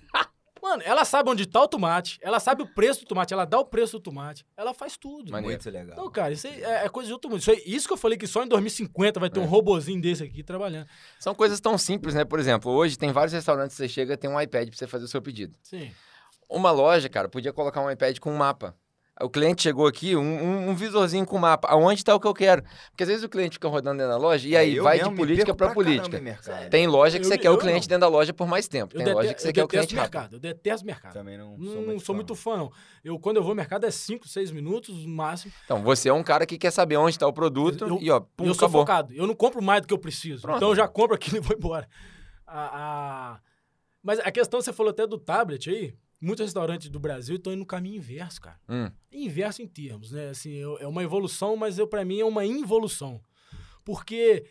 Mano, ela sabe onde tá o tomate, ela sabe o preço do tomate, ela dá o preço do tomate, ela faz tudo. Maneiro. Muito legal. Então, cara, isso aí é, é coisa de outro mundo. Isso, aí- isso que eu falei que só em 2050 vai ter É. um robozinho desse aqui trabalhando. São coisas tão simples, né? Por exemplo, hoje tem vários restaurantes que você chega tem um iPad pra você fazer o seu pedido. Sim. Uma loja, cara, podia colocar um iPad com um mapa. O cliente chegou aqui, um, um- um visorzinho com mapa. Aonde tá o que eu quero? Porque às vezes o cliente fica rodando dentro da loja e aí É, Eu vai de política pra política. Tem loja que Eu você quer o cliente não. dentro da loja por mais tempo. Eu, Tem loja que você quer o detesto cliente rápido. mercado. Eu detesto mercado. Também não Não sou não muito sou fã. muito fã, não. Eu, quando eu vou ao mercado, é 5, 6 minutos no máximo. Então, você é um cara que quer saber onde tá o produto Eu- e ó, pum, eu sou acabou. focado. Eu não compro mais do que eu preciso. Pronto. Então eu já compro aquilo e vou embora. A- a- Mas a questão, você falou até do tablet aí. Muitos restaurantes do Brasil estão indo no caminho inverso, cara. Hum, Inverso em termos, né? Assim, é uma evolução, mas eu para mim é uma involução. Porque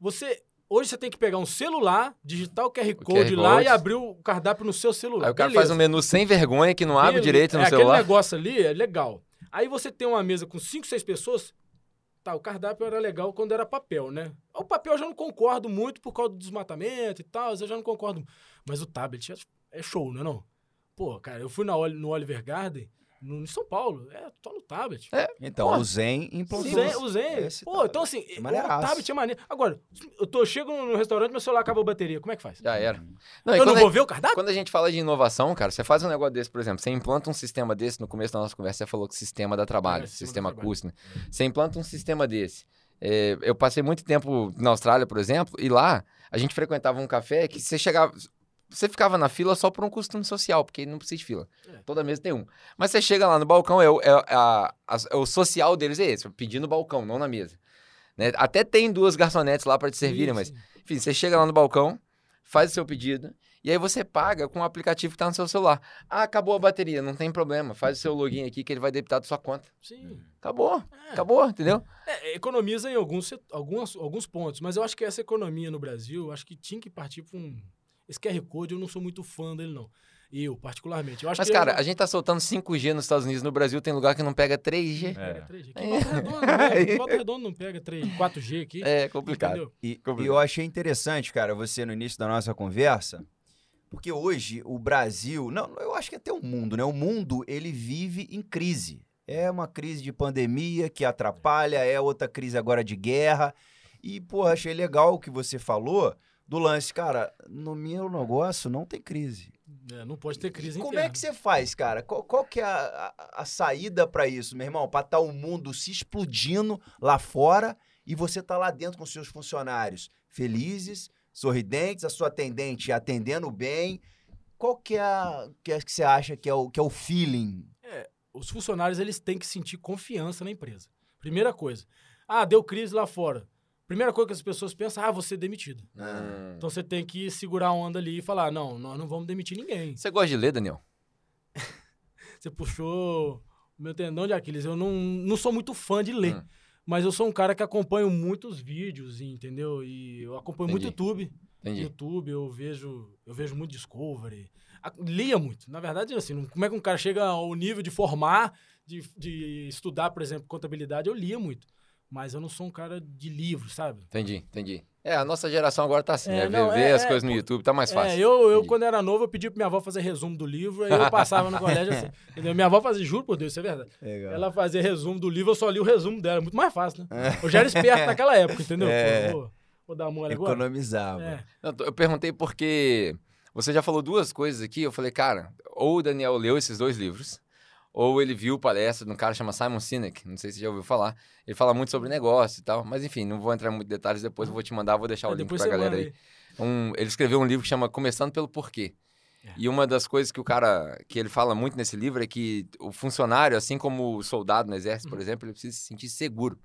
você Hoje você tem que pegar um celular, digitar o QR Code, o QR lá e abrir o cardápio no seu celular. Aí o cara Beleza. faz um menu sem vergonha que não abre Beleza. direito no é, celular. Aquele negócio ali é legal. Aí você tem uma mesa com cinco, seis pessoas. Tá, o cardápio era legal quando era papel, né? O papel eu já não concordo muito por causa do desmatamento e tal, eu já não concordo. Mas o tablet é, é show, não é não? Pô, cara, eu fui na, no Oliver Garden, no, em São Paulo. É, só no tablet. É, então, Pô, o Zen implantou. Zen, o Zen. Pô, então assim, é o tablet é maneiro. Agora, eu tô, chego no restaurante, meu celular acabou a bateria. Como é que faz? Já era. Não, eu não vou ver o cardápio? Quando a gente fala de inovação, cara, você faz um negócio desse, por exemplo, você implanta um sistema desse, no começo da nossa conversa, você falou que sistema dá trabalho, é, sistema, sistema custo, né? Você implanta um sistema desse. É, eu passei muito tempo na Austrália, por exemplo, e lá a gente frequentava um café que você chegava. Você ficava na fila só por um costume social, porque não precisa de fila. É. Toda mesa tem um. Mas você chega lá no balcão, é o, é, a, é o social deles é esse, pedir no balcão, não na mesa. Né? Até tem duas garçonetes lá para te servirem, mas, enfim, você chega lá no balcão, faz o seu pedido, e aí você paga com o aplicativo que está no seu celular. Ah, acabou a bateria, não tem problema. Faz o seu login aqui que ele vai debitar da sua conta. Sim. Acabou. É. Acabou, entendeu? É, economiza em alguns, alguns, alguns pontos, mas eu acho que essa economia no Brasil, acho que tinha que partir para um esse QR Code eu não sou muito fã dele, não. Eu, particularmente. Eu Mas, cara, eu... a gente tá soltando 5G nos Estados Unidos. No Brasil tem lugar que não pega 3G. É. 3G. Aqui é. Redondo, né? Volta Redondo não pega 3, 4G aqui. É complicado. E, complicado. e eu achei interessante, cara, você no início da nossa conversa, porque hoje o Brasil, não, eu acho que até o mundo, né? O mundo, ele vive em crise. É uma crise de pandemia que atrapalha, é outra crise agora de guerra. E, pô, achei legal o que você falou, do lance, cara, no meu negócio não tem crise. É, não pode ter crise Como é que você faz, cara? Qual, qual que é a, a, a saída para isso, meu irmão? Para estar tá o mundo se explodindo lá fora e você tá lá dentro com seus funcionários felizes, sorridentes, a sua atendente atendendo bem. Qual que é, a, que, é que você acha que é o, que é o feeling? É, os funcionários eles têm que sentir confiança na empresa. Primeira coisa. Ah, deu crise lá fora. Primeira coisa que as pessoas pensam, ah, você é demitido. Ah. Então você tem que segurar a onda ali e falar, não, nós não vamos demitir ninguém. Você gosta de ler, Daniel? você puxou o meu tendão de Aquiles. Eu não, não sou muito fã de ler, hum. mas eu sou um cara que acompanho muitos vídeos, entendeu? E eu acompanho Entendi. muito YouTube. Entendi. YouTube, eu vejo, eu vejo muito Discovery. Lia muito. Na verdade, assim, como é que um cara chega ao nível de formar, de, de estudar, por exemplo, contabilidade? Eu lia muito. Mas eu não sou um cara de livro, sabe? Entendi, entendi. É, a nossa geração agora tá assim, é, né? Não, ver, é, as coisas no YouTube tá mais é, fácil. É, eu, eu quando era novo, eu pedi pra minha avó fazer resumo do livro, aí eu passava no colégio assim. Entendeu? Minha avó fazia, juro por Deus, isso é verdade. Legal. Ela fazia resumo do livro, eu só li o resumo dela. Muito mais fácil, né? É. Eu já era esperto naquela época, entendeu? É. Vou, vou dar mole agora. Economizava. É. Não, eu perguntei porque você já falou duas coisas aqui. Eu falei, cara, ou o Daniel leu esses dois livros, ou ele viu palestra de um cara chamado Simon Sinek, não sei se você já ouviu falar. Ele fala muito sobre negócio e tal, mas enfim, não vou entrar em muitos detalhes, depois eu vou te mandar, vou deixar o é, link pra galera aí. Um, ele escreveu um livro que chama Começando pelo Porquê. É. E uma das coisas que o cara, que ele fala muito nesse livro é que o funcionário, assim como o soldado no exército, por uhum. exemplo, ele precisa se sentir seguro.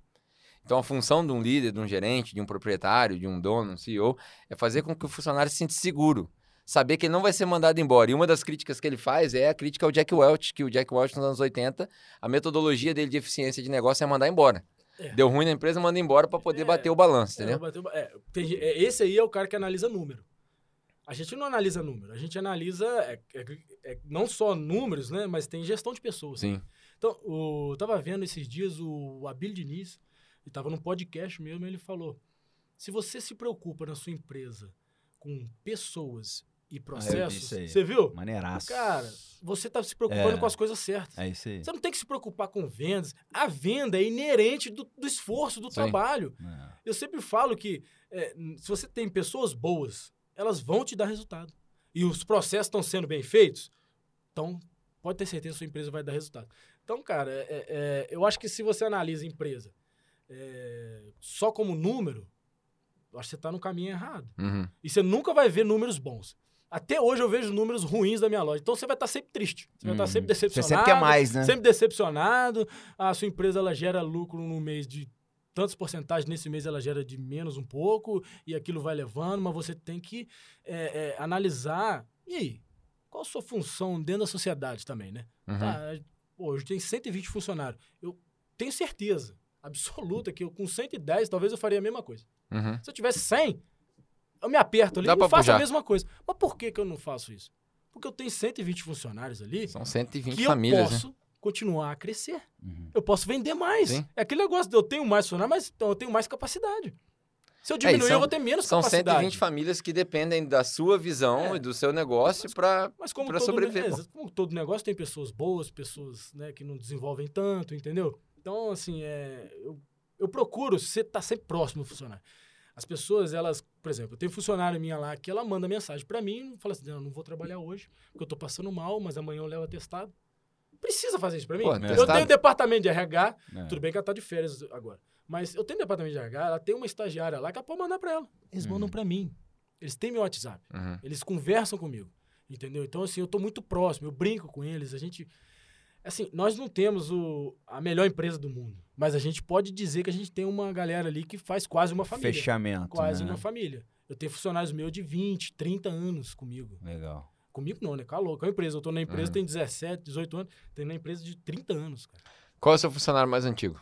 Então, a função de um líder, de um gerente, de um proprietário, de um dono, um CEO, é fazer com que o funcionário se sinta seguro saber que ele não vai ser mandado embora. E uma das críticas que ele faz é a crítica ao Jack Welch, que o Jack Welch nos anos 80, a metodologia dele de eficiência de negócio é mandar embora. É. Deu ruim na empresa, manda embora para poder é, bater o balanço, é, entendeu? É, tem, é, esse aí é o cara que analisa número. A gente não analisa número, a gente analisa é, não só números, né, mas tem gestão de pessoas. Sim. Então, o, eu tava vendo esses dias o Abílio Diniz, ele tava num podcast mesmo, ele falou: se você se preocupa na sua empresa com pessoas e processos. Ah, você viu? Maneiraço. Cara, você tá se preocupando é. com as coisas certas. É isso aí. Você não tem que se preocupar com vendas. A venda é inerente do, do esforço, do Sim. trabalho. É. Eu sempre falo que é, se você tem pessoas boas, elas vão te dar resultado. E os processos estão sendo bem feitos, então pode ter certeza que a sua empresa vai dar resultado. Então, cara, é, é, é eu acho que se você analisa a empresa só como número, eu acho que você está no caminho errado. Uhum. E você nunca vai ver números bons. Até hoje eu vejo números ruins da minha loja. Então você vai estar sempre triste. Você vai estar sempre decepcionado. Você sempre quer mais, né? Sempre decepcionado. A sua empresa ela gera lucro no mês de tantas porcentagens, nesse mês ela gera de menos um pouco, e aquilo vai levando, mas você tem que é, é, analisar. E aí? Qual a sua função dentro da sociedade também, né? Uhum. Tá, hoje tem 120 funcionários. Eu tenho certeza absoluta que eu com 110 talvez eu faria a mesma coisa. Uhum. Se eu tivesse 100, eu me aperto ali e faço a mesma coisa. Mas por que, que eu não faço isso? Porque eu tenho 120 funcionários ali. São 120 que famílias, eu né? posso né? continuar a crescer. Uhum. Eu posso vender mais. Sim. É aquele negócio de eu tenho mais funcionários, mas então eu tenho mais capacidade. Se eu é, diminuir, é, são, eu vou ter menos são capacidade. São 120 famílias que dependem da sua visão é. e do seu negócio para sobreviver. É, como todo negócio, tem pessoas boas, pessoas né, que não desenvolvem tanto, entendeu? Então, assim, é, eu, eu procuro você estar tá sempre próximo do funcionário. As pessoas, elas, por exemplo, eu tenho funcionária minha lá que ela manda mensagem para mim e fala assim: não, não vou trabalhar hoje, porque eu tô passando mal, mas amanhã eu levo atestado. Precisa fazer isso para mim. Pô, eu tenho departamento de RH, é. tudo bem que ela tá de férias agora. Mas eu tenho departamento de RH, ela tem uma estagiária lá que ela pode mandar para ela. Eles uhum. mandam para mim. Eles têm meu WhatsApp. Uhum. Eles conversam comigo. Entendeu? Então, assim, eu tô muito próximo, eu brinco com eles. A gente. Assim, nós não temos o, a melhor empresa do mundo. Mas a gente pode dizer que a gente tem uma galera ali que faz quase uma família. Fechamento. Quase né? uma família. Eu tenho funcionários meus de 20, 30 anos comigo. Legal. Comigo não, né? Calou, com a empresa. Eu tô na empresa, uhum. tem 17, 18 anos. Tem na empresa de 30 anos, cara. Qual é o seu funcionário mais antigo?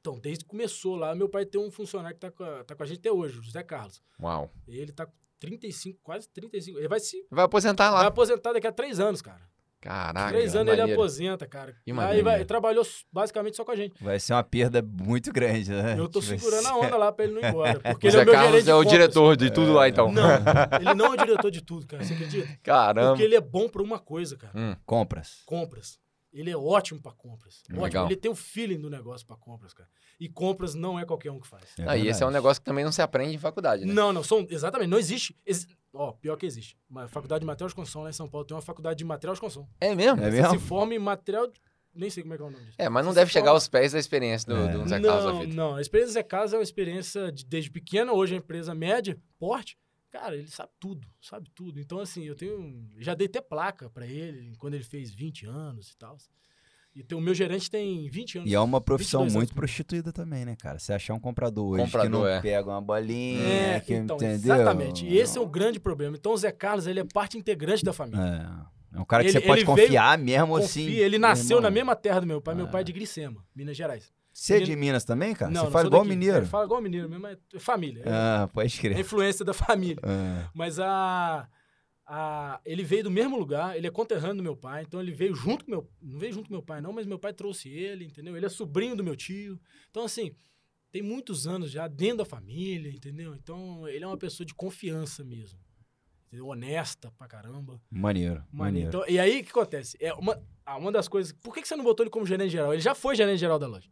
Então, desde que começou lá, meu pai tem um funcionário que tá com a, tá com a gente até hoje, o José Carlos. Uau. Ele tá com 35, quase 35. Ele vai se. Vai aposentar lá. Vai aposentar daqui a três anos, cara. Caraca. Três anos ele aposenta, cara. E Aí vai, trabalhou basicamente só com a gente. Vai ser uma perda muito grande, né? Eu tô segurando a onda lá pra ele não ir embora. Porque ele é Carlos é o diretor de tudo é. lá, então. Não, ele não é o diretor de tudo, cara. Você acredita? Caramba. Porque ele é bom pra uma coisa, cara. Hum. Compras. Compras. Ele é ótimo para compras. Legal. Ótimo. Ele tem o feeling do negócio para compras, cara. E compras não é qualquer um que faz. É ah, e esse é um negócio que também não se aprende em faculdade, né? Não, não. São, exatamente. Não existe. Ex, ó, pior que existe. Uma faculdade de material de construção lá em São Paulo tem uma faculdade de material de construção. É mesmo? É mesmo? Você se forma em material. De, nem sei como é que é o nome disso. É, mas não Você deve chegar forma... aos pés da experiência do, é. do Zé Carlos Não, não. A experiência do Zé Carlos é uma experiência de, desde pequena. Hoje é uma empresa média, porte. Cara, ele sabe tudo, sabe tudo. Então, assim, eu tenho. Já dei até placa para ele quando ele fez 20 anos e tal. E tem, o meu gerente tem 20 anos. E é uma profissão muito prostituída também, né, cara? Você achar um comprador hoje comprador, que não é. pega uma bolinha, é, que, então, entendeu? Exatamente. E esse é o grande problema. Então o Zé Carlos, ele é parte integrante da família. É. É um cara que ele, você pode confiar veio, mesmo confia, assim. Ele nasceu na mesma terra do meu pai. Meu pai é de Gricema, Minas Gerais. Você é de Minas também, cara? Não, você fala igual daqui. mineiro. É, fala igual mineiro mesmo, é família. Ah, pode crer. É influência da família. Ah. Mas a a, ele veio do mesmo lugar, ele é conterrâneo do meu pai, então ele veio junto com meu. Não veio junto com meu pai, não, mas meu pai trouxe ele, entendeu? Ele é sobrinho do meu tio. Então, assim, tem muitos anos já dentro da família, entendeu? Então, ele é uma pessoa de confiança mesmo. Entendeu? Honesta pra caramba. Maneiro. Maneiro. Então, e aí, o que acontece? É uma, ah, uma das coisas. Por que, que você não botou ele como gerente geral? Ele já foi gerente geral da loja.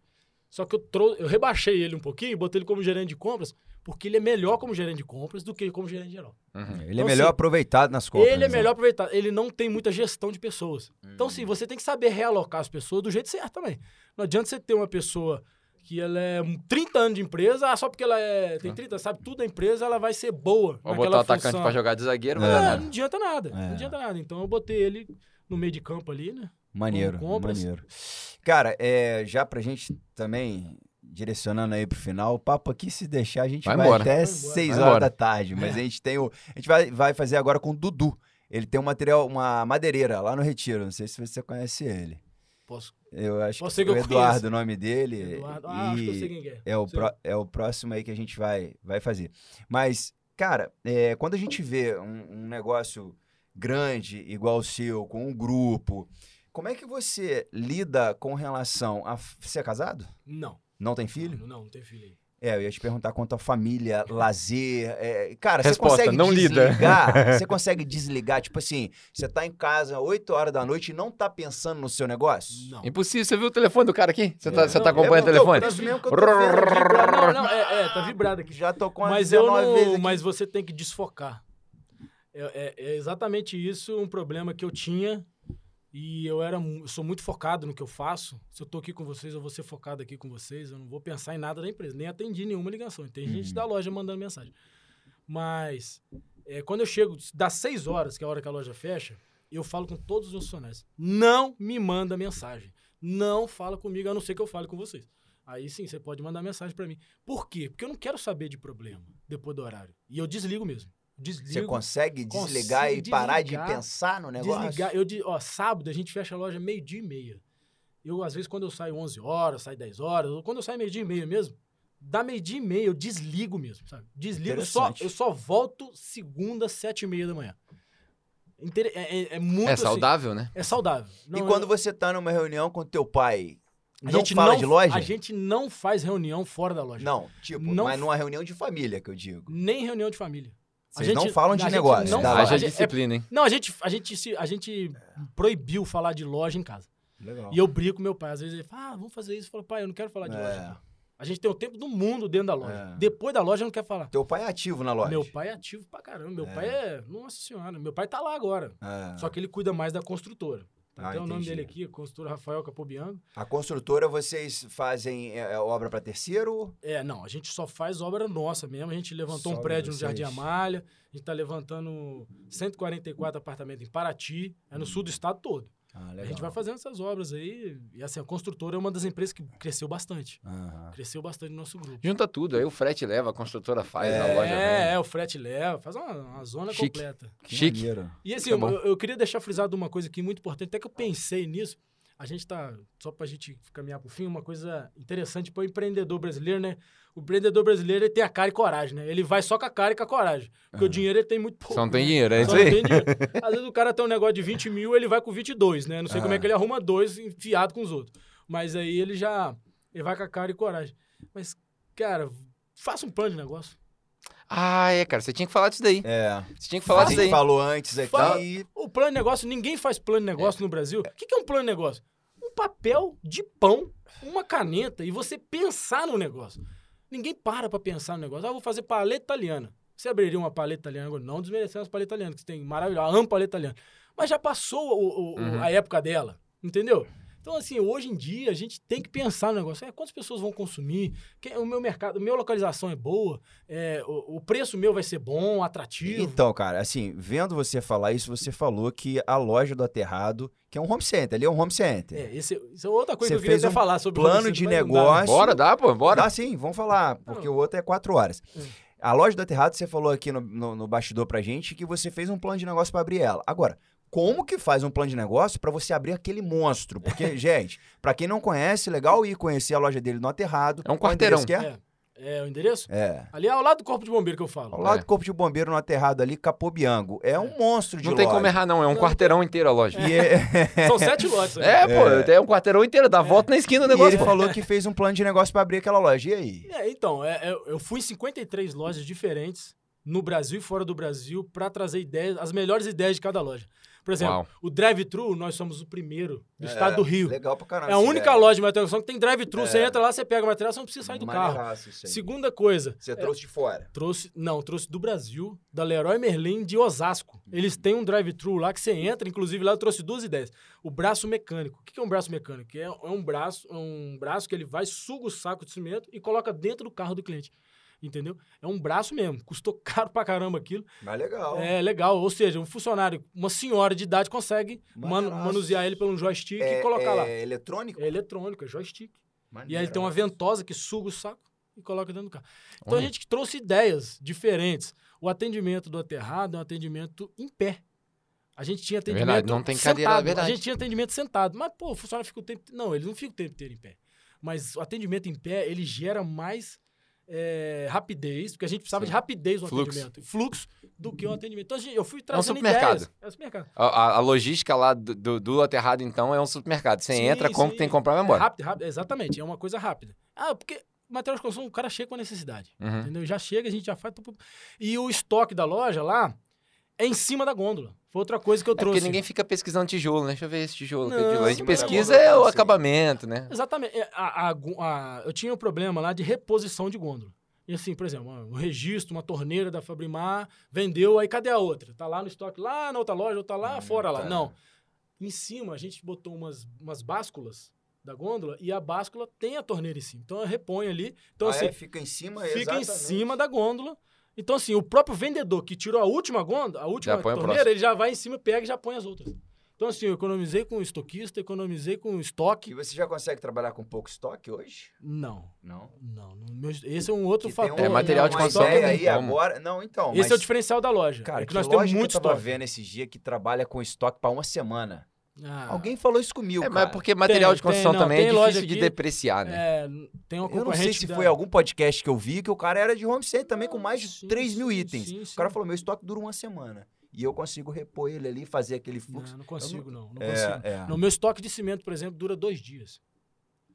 Só que eu, trou eu rebaixei ele um pouquinho, botei ele como gerente de compras, porque ele é melhor como gerente de compras do que como gerente geral. Uhum. Ele é então, é melhor assim, aproveitado nas compras. Ele é né? melhor aproveitado. Ele não tem muita gestão de pessoas. Uhum. Então, sim, você tem que saber realocar as pessoas do jeito certo também. Não adianta você ter uma pessoa que ela é 30 anos de empresa, ah, só porque ela é, tem 30, sabe tudo da empresa, ela vai ser boa. Vou botar o atacante para jogar de zagueiro, mas é, não adianta nada. É. Não adianta nada. Então eu botei ele no meio de campo ali, né? Maneiro, maneiro. Cara, é, já pra gente também direcionando aí pro final, o papo aqui, se deixar, a gente vai, vai até 6 horas embora. da tarde. Mas é. a gente tem o. A gente vai, vai fazer agora com o Dudu. Ele tem um material, uma madeireira lá no Retiro. Não sei se você conhece ele. Posso. Eu acho Posso que, que o Eduardo, o nome dele. Eduardo. Ah, acho que eu sei quem é. É o, pro, é o próximo aí que a gente vai, vai fazer. Mas, cara, é, quando a gente vê um, um negócio grande, igual o seu, com um grupo, como é que você lida com relação a. Você é casado? Não. Não tem filho? Não, não, não tem filho aí. É, eu ia te perguntar quanto a família, lazer. É, cara, Resposta, você consegue não desligar? Lida. você consegue desligar? Tipo assim, você tá em casa 8 horas da noite e não tá pensando no seu negócio? Não. Impossível. Você viu o telefone do cara aqui? Você, é. tá, você tá acompanhando o telefone? Tô, mesmo que eu tô não, não, é, é, tá vibrado aqui. Já tô com mas eu não, Mas você tem que desfocar. É, é, é exatamente isso um problema que eu tinha e eu era eu sou muito focado no que eu faço. Se eu tô aqui com vocês, eu vou ser focado aqui com vocês. Eu não vou pensar em nada da empresa. Nem atendi nenhuma ligação. Tem uhum. gente da loja mandando mensagem. Mas é, quando eu chego das 6 horas, que é a hora que a loja fecha, eu falo com todos os funcionários. Não me manda mensagem. Não fala comigo, a não ser que eu fale com vocês. Aí sim, você pode mandar mensagem para mim. Por quê? Porque eu não quero saber de problema depois do horário. E eu desligo mesmo. Desligo, Você consegue desligar e parar de pensar no negócio? Desligar. Eu, ó, sábado a gente fecha a loja meio-dia e meia. Eu, às vezes, quando eu saio 11 horas, saio 10 horas, ou quando eu saio meio-dia e meia mesmo, da meio-dia e meia eu desligo mesmo, sabe? Desligo, só, eu só volto segunda, sete e meia da manhã. É, é, é, muito É assim, saudável, assim, né? É saudável. Não, e quando eu... você tá numa reunião com teu pai, a não gente fala não, de loja? A gente não faz reunião fora da loja. Não, tipo, não, mas numa reunião de família que eu digo. Nem reunião de família. Vocês gente, não falam de negócio. Não haja disciplina, hein? Não, a gente, a gente, a gente proibiu falar de loja em casa. Legal. E eu brigo com meu pai. Às vezes ele fala, ah, vamos fazer isso. Eu falo, pai, eu não quero falar de é. loja. A gente tem o tempo do mundo dentro da loja. É. Depois da loja, não quer falar. Teu pai é ativo na loja? Meu pai é ativo pra caramba. Meu é. pai é. Nossa senhora, meu pai tá lá agora. É. Só que ele cuida mais da construtora. Ah, Tem o nome dele aqui, construtora Rafael Capobiano. A construtora, vocês fazem é, é obra para terceiro? É, não, a gente só faz obra nossa mesmo. A gente levantou só um prédio no Jardim Amália, a gente está levantando 144 apartamentos em Paraty, é no hum. sul do estado todo. Ah, a gente vai fazendo essas obras aí. E assim, a construtora é uma das empresas que cresceu bastante. Uhum. Cresceu bastante no nosso grupo. Junta tudo, aí o frete leva, a construtora faz, é, a loja É, é, o frete leva, faz uma, uma zona Chique. completa. Que Chique. E assim, é eu, eu, queria deixar frisado uma coisa aqui muito importante, até que eu pensei nisso. A gente tá, só pra gente caminhar pro fim, uma coisa interessante para o empreendedor brasileiro, né? O empreendedor brasileiro ele tem a cara e coragem, né? Ele vai só com a cara e com a coragem. Porque uhum. o dinheiro ele tem muito pouco. Só não tem né? dinheiro, é isso aí. Às vezes o cara tem um negócio de 20 mil, ele vai com 22, né? Não sei uhum. como é que ele arruma dois enfiado com os outros. Mas aí ele já. Ele vai com a cara e coragem. Mas, cara, faça um plano de negócio. Ah, é, cara, você tinha que falar disso daí. É. Você tinha que falar disso daí. falou antes aqui. Fala, o plano de negócio, ninguém faz plano de negócio é. no Brasil. O que, que é um plano de negócio? Um papel de pão, uma caneta e você pensar no negócio. Ninguém para para pensar no negócio. Ah, vou fazer paleta italiana. Você abriria uma paleta italiana agora? Não desmerecendo as paletas italianas, que tem maravilhosa, amo paleta italiana. Mas já passou o, o, uhum. a época dela, entendeu? Então, assim, hoje em dia, a gente tem que pensar no negócio. É, quantas pessoas vão consumir? Quem, o meu mercado, a minha localização é boa? É, o, o, preço meu vai ser bom, atrativo? Então, cara, assim, vendo você falar isso, você falou que a loja do Aterrado, que é um home center, ali é um home center. É, esse, isso é outra coisa você que eu queria um falar sobre plano center, de negócio. Bora, dá, pô, bora. Dá sim, vamos falar, porque Não. o outro é quatro horas. É. A loja do Aterrado, você falou aqui no, no, no bastidor pra gente que você fez um plano de negócio para abrir ela. Agora, como que faz um plano de negócio para você abrir aquele monstro. Porque, gente, para quem não conhece, legal ir conhecer a loja dele no Aterrado. É um quarteirão. Que é? É o endereço? É. Ali é ao lado do Corpo de Bombeiro que eu falo. Ao lado é. do Corpo de Bombeiro, no aterrado ali, Capobiango. É, um monstro de Não loja. tem como errar, não. É um não, quarteirão inteiro a loja. É... São sete lojas. É, pô. É. é um quarteirão inteiro. Dá volta na esquina do negócio. E ele falou que fez um plano de negócio para abrir aquela loja. E aí? É, então, eu fui em 53 lojas diferentes no Brasil e fora do Brasil para trazer ideias, as melhores ideias de cada loja. Por exemplo, Uau. o drive-thru, nós somos o primeiro do é, estado do Rio. Legal pra caramba. É a única loja de material que tem drive-thru. É. Você entra lá, você pega o material, você não precisa sair do carro. Segunda coisa. Você trouxe de fora? Trouxe, não, trouxe do Brasil, da Leroy Merlin de Osasco. Eles têm um drive-thru lá que você entra, inclusive lá eu trouxe duas ideias. O braço mecânico. O que é um braço mecânico? É, é um braço, é um braço que ele vai, suga o saco de cimento e coloca dentro do carro do cliente entendeu? É um braço mesmo. Custou caro pra caramba aquilo. Mas legal. É legal. Ou seja, um funcionário, uma senhora de idade consegue man manusear ele pelo joystick é, e colocar é lá. É eletrônico? É eletrônico, é joystick. Maneiraço. E aí ele tem uma ventosa que suga o saco e coloca dentro do carro. Então a gente trouxe ideias diferentes. O atendimento do aterrado é um atendimento em pé. A gente tinha atendimento é verdade, não tem cadeira, sentado. É verdade. A gente tinha atendimento sentado. Mas, pô, o funcionário fica o tempo... Não, ele não fica o tempo inteiro em pé. Mas o atendimento em pé, ele gera mais é, rapidez, porque a gente precisava Sim. de rapidez no Fluxo. atendimento. Fluxo do que um atendimento. Então, gente, eu fui trazendo é um supermercado. ideias. É um supermercado. A, a, logística lá do, do, do, aterrado, então, é um supermercado. Você sim, entra, sim. compra, tem que comprar vai embora. É rápido, rápido, exatamente. É uma coisa rápida. Ah, porque material de construção, o cara chega com a necessidade. Uhum. Entendeu? Já chega, a gente já faz... E o estoque da loja lá é em cima da gôndola. Foi outra coisa que eu é trouxe. Porque ninguém fica pesquisando tijolo, né? Deixa eu ver esse tijolo. Não, a gente pesquisa é o acabamento, né? Exatamente. É, a, a, a, eu tinha um problema lá de reposição de gôndola. E assim, por exemplo, um registro, uma torneira da Fabrimar, vendeu, aí cadê a outra? Tá lá no estoque, lá na outra loja, ou tá lá hum, fora tá. lá. Não. Em cima, a gente botou umas, umas básculas da gôndola e a báscula tem a torneira em cima. Então, repõe ali. Então, ah, assim, é? Fica em cima, Fica exatamente. em cima da gôndola. Então, assim, o próprio vendedor que tirou a última gôndola, a última torneira, ele já vai em cima, pega e já põe as outras. Então, assim, eu economizei com o estoquista, economizei com o estoque. E você já consegue trabalhar com pouco estoque hoje? Não. Não? Não. Meu, esse é um outro que fator. Um, é material de construção. aí agora. Não, então. Esse é o diferencial da loja. Cara, é que, que nós temos muito que eu tava estoque. vendo esses dias que trabalha com estoque para uma semana. Ah. Alguém falou isso comigo. É, cara. mas porque material tem, de construção tem, não, também é difícil de depreciar, né? É, tem uma eu não sei se da... foi algum podcast que eu vi que o cara era de home center também com mais de sim, 3 mil itens. Sim, sim. O cara falou: meu estoque dura uma semana. E eu consigo repor ele ali, fazer aquele fluxo. Não, não consigo, não. não, não é, consigo. É. No meu estoque de cimento, por exemplo, dura dois dias.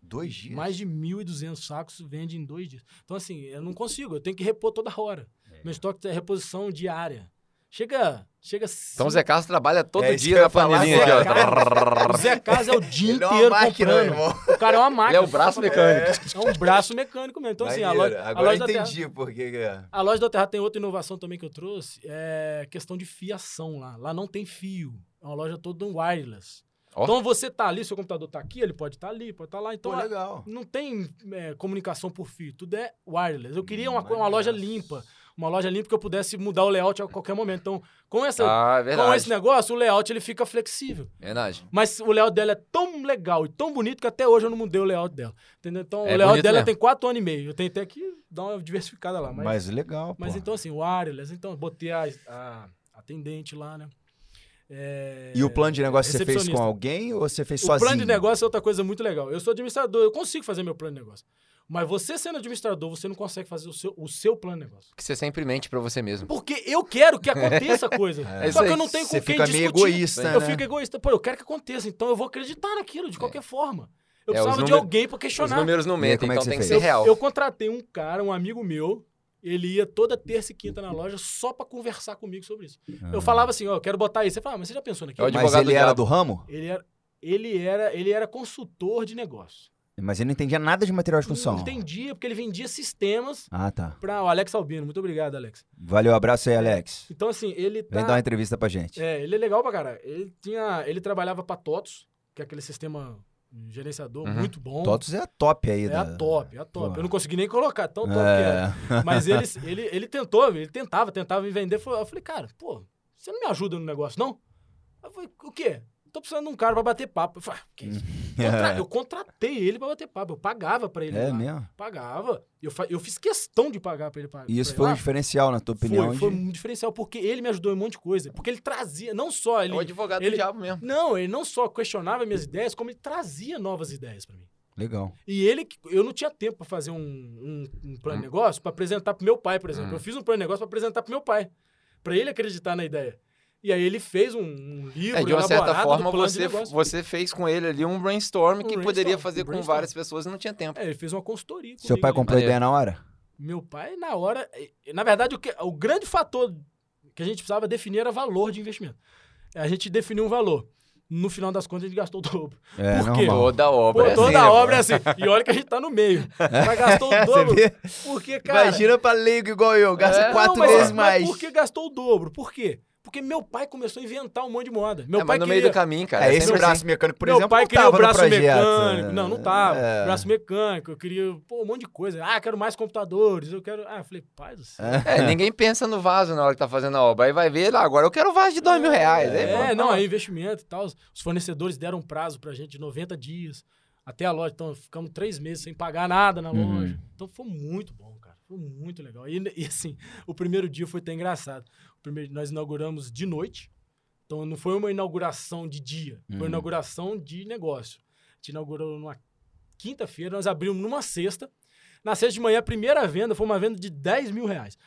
Dois dias? Mais de 1.200 sacos vende em dois dias. Então, assim, eu não consigo, eu tenho que repor toda hora. É. Meu estoque é reposição diária. Chega. Chega então o Zé Carlos trabalha todo é dia na panelinha aqui, ó. O Zé Carlos é o dia Ele inteiro é máquina, comprando. Irmão. O cara é uma máquina. Ele é o braço mecânico. É, é um braço mecânico mesmo. Então, assim, a loja. Agora a loja eu entendi por que. É. A loja da Terra tem outra inovação também que eu trouxe. É questão de fiação lá. Lá não tem fio. É uma loja toda wireless. Oh. Então você tá ali, seu computador tá aqui, ele pode estar tá ali, pode estar tá lá. Então Pô, legal. não tem é, comunicação por fio, tudo é wireless. Eu queria uma, uma loja limpa uma loja limpa que eu pudesse mudar o layout a qualquer momento. Então, com, essa, ah, é com esse negócio, o layout ele fica flexível. Verdade. Mas o layout dela é tão legal e tão bonito que até hoje eu não mudei o layout dela. Entendeu? Então, é o layout dela mesmo. tem quatro anos e meio. Eu tentei aqui dar uma diversificada lá. Mas, mas legal, Mas então, assim, o wireless, então, botei a, a atendente lá, né? É... E o plano de negócio você fez com alguém ou você fez o sozinho? O plano de negócio é outra coisa muito legal. Eu sou administrador, eu consigo fazer meu plano de negócio. Mas você sendo administrador, você não consegue fazer o seu, o seu plano de negócio. Que você sempre mente para você mesmo. Porque eu quero que aconteça coisa. É. Só que eu não tenho você com quem fica discutir. meio egoísta, Eu né? fico egoísta. Pô, eu quero que aconteça, então eu vou acreditar naquilo de qualquer é. forma. Eu é, precisava de alguém para questionar. Os números não mentem, é então tem que ser real. Eu, eu contratei um cara, um amigo meu, ele ia toda terça e quinta na loja só para conversar comigo sobre isso. Ah. Eu falava assim, ó, oh, eu quero botar isso. Você fala, ah, mas você já pensou naquilo? É mas ele era do ramo? Ele era, ele era, ele era consultor de negócio. Mas ele não entendia nada de material de construção. Não entendia, porque ele vendia sistemas ah, tá. para o Alex Albino. Muito obrigado, Alex. Valeu, abraço aí, Alex. Então, assim, ele tá... Vem dar uma entrevista pra gente. É, ele é legal pra caralho. Ele, tinha... ele trabalhava pra TOTOS, que é aquele sistema gerenciador uhum. muito bom. TOTOS é a top aí. É da... a top, é a top. Pô. Eu não consegui nem colocar, tão top é. que era. Mas ele, ele, ele tentou, ele tentava, tentava me vender. Eu falei, cara, pô, você não me ajuda no negócio, não? Eu falei, o quê? Tô precisando de um cara pra bater papo. Eu falei, ah, que isso? Contra... Eu contratei ele pra bater papo. Eu pagava pra ele. É lá. mesmo? Pagava. Eu, fa... eu fiz questão de pagar pra ele. Pra... E isso foi um diferencial, na tua opinião? Foi, foi um diferencial, porque ele me ajudou em um monte de coisa. Porque ele trazia, não só ele... É o advogado ele... do diabo mesmo. Não, ele não só questionava minhas ideias, como ele trazia novas ideias pra mim. Legal. E ele, eu não tinha tempo para fazer um, um, um, plano hum. de negócio para apresentar pro meu pai, por exemplo. Hum. Eu fiz um plano de negócio para apresentar pro meu pai, para ele acreditar na ideia. E aí ele fez um, um livro. É, de uma certa forma, você, você fez com ele ali um brainstorm um que brainstorm, poderia fazer um com várias pessoas e não tinha tempo. É, ele fez uma consultoria. Seu pai comprou a ideia na hora? Meu pai, na hora. Na verdade, o, que, o grande fator que a gente precisava definir era valor de investimento. A gente definiu um valor no final das contas, a gente gastou o dobro. É, Por quê? Toda obra Pô, é Toda assim, obra é assim. E olha que a gente tá no meio. Mas gastou o dobro. Porque, cara... Imagina pra leigo igual eu, gasta é, quatro não, mas, vezes mais. Mas por que gastou o dobro? Por quê? Porque meu pai começou a inventar um monte de moda. Meu é, pai mas no queria... meio do caminho, cara. É, é esse braço assim. mecânico, por meu exemplo, pai não queria o braço projeto, mecânico. Não, não tava. É. Braço mecânico, eu queria pô, um monte de coisa. Ah, quero mais computadores, eu quero... Ah, eu falei, pai do céu. É, ninguém pensa no vaso na hora que tá fazendo a obra. Aí vai ver, lá, agora eu quero vaso de dois mil reais. É, aí, não, é investimento e tal. Os fornecedores deram um prazo pra gente de 90 dias até a loja. Então, ficamos três meses sem pagar nada na uhum. loja. Então, foi muito bom, cara. Foi muito legal. E, e assim, o primeiro dia foi até engraçado. Primeiro, nós inauguramos de noite. Então não foi uma inauguração de dia, foi uma uhum. inauguração de negócio. A gente inaugurou numa quinta-feira, nós abrimos numa sexta. Na sexta de manhã, a primeira venda foi uma venda de 10 mil reais.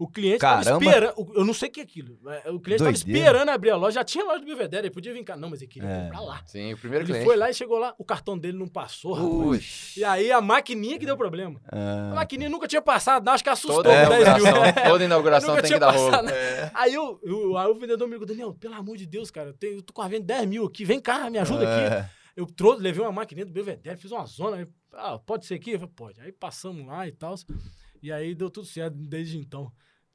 O cliente estava esperando. Eu não sei o que é aquilo. O cliente estava esperando abrir a loja. Já tinha loja do Belvedere, ele podia vir cá. Não, mas ele queria é. comprar lá. Sim, o primeiro ele cliente. foi lá e chegou lá. O cartão dele não passou, rapaz. E aí a maquininha que deu problema. Ah. A maquininha nunca tinha passado, não, acho que assustou toda 10 mil. Toda inauguração tem que dar rolo. É. Aí, eu, eu, aí o vendedor me ligou, Daniel, pelo amor de Deus, cara, eu, tenho, eu tô com a venda 10 mil aqui, vem cá, me ajuda é. aqui. Eu trouxe, levei uma maquininha do Belvedere, fiz uma zona. Ah, pode ser aqui? Eu falei, pode. Aí passamos lá e tal. E aí deu tudo certo desde então.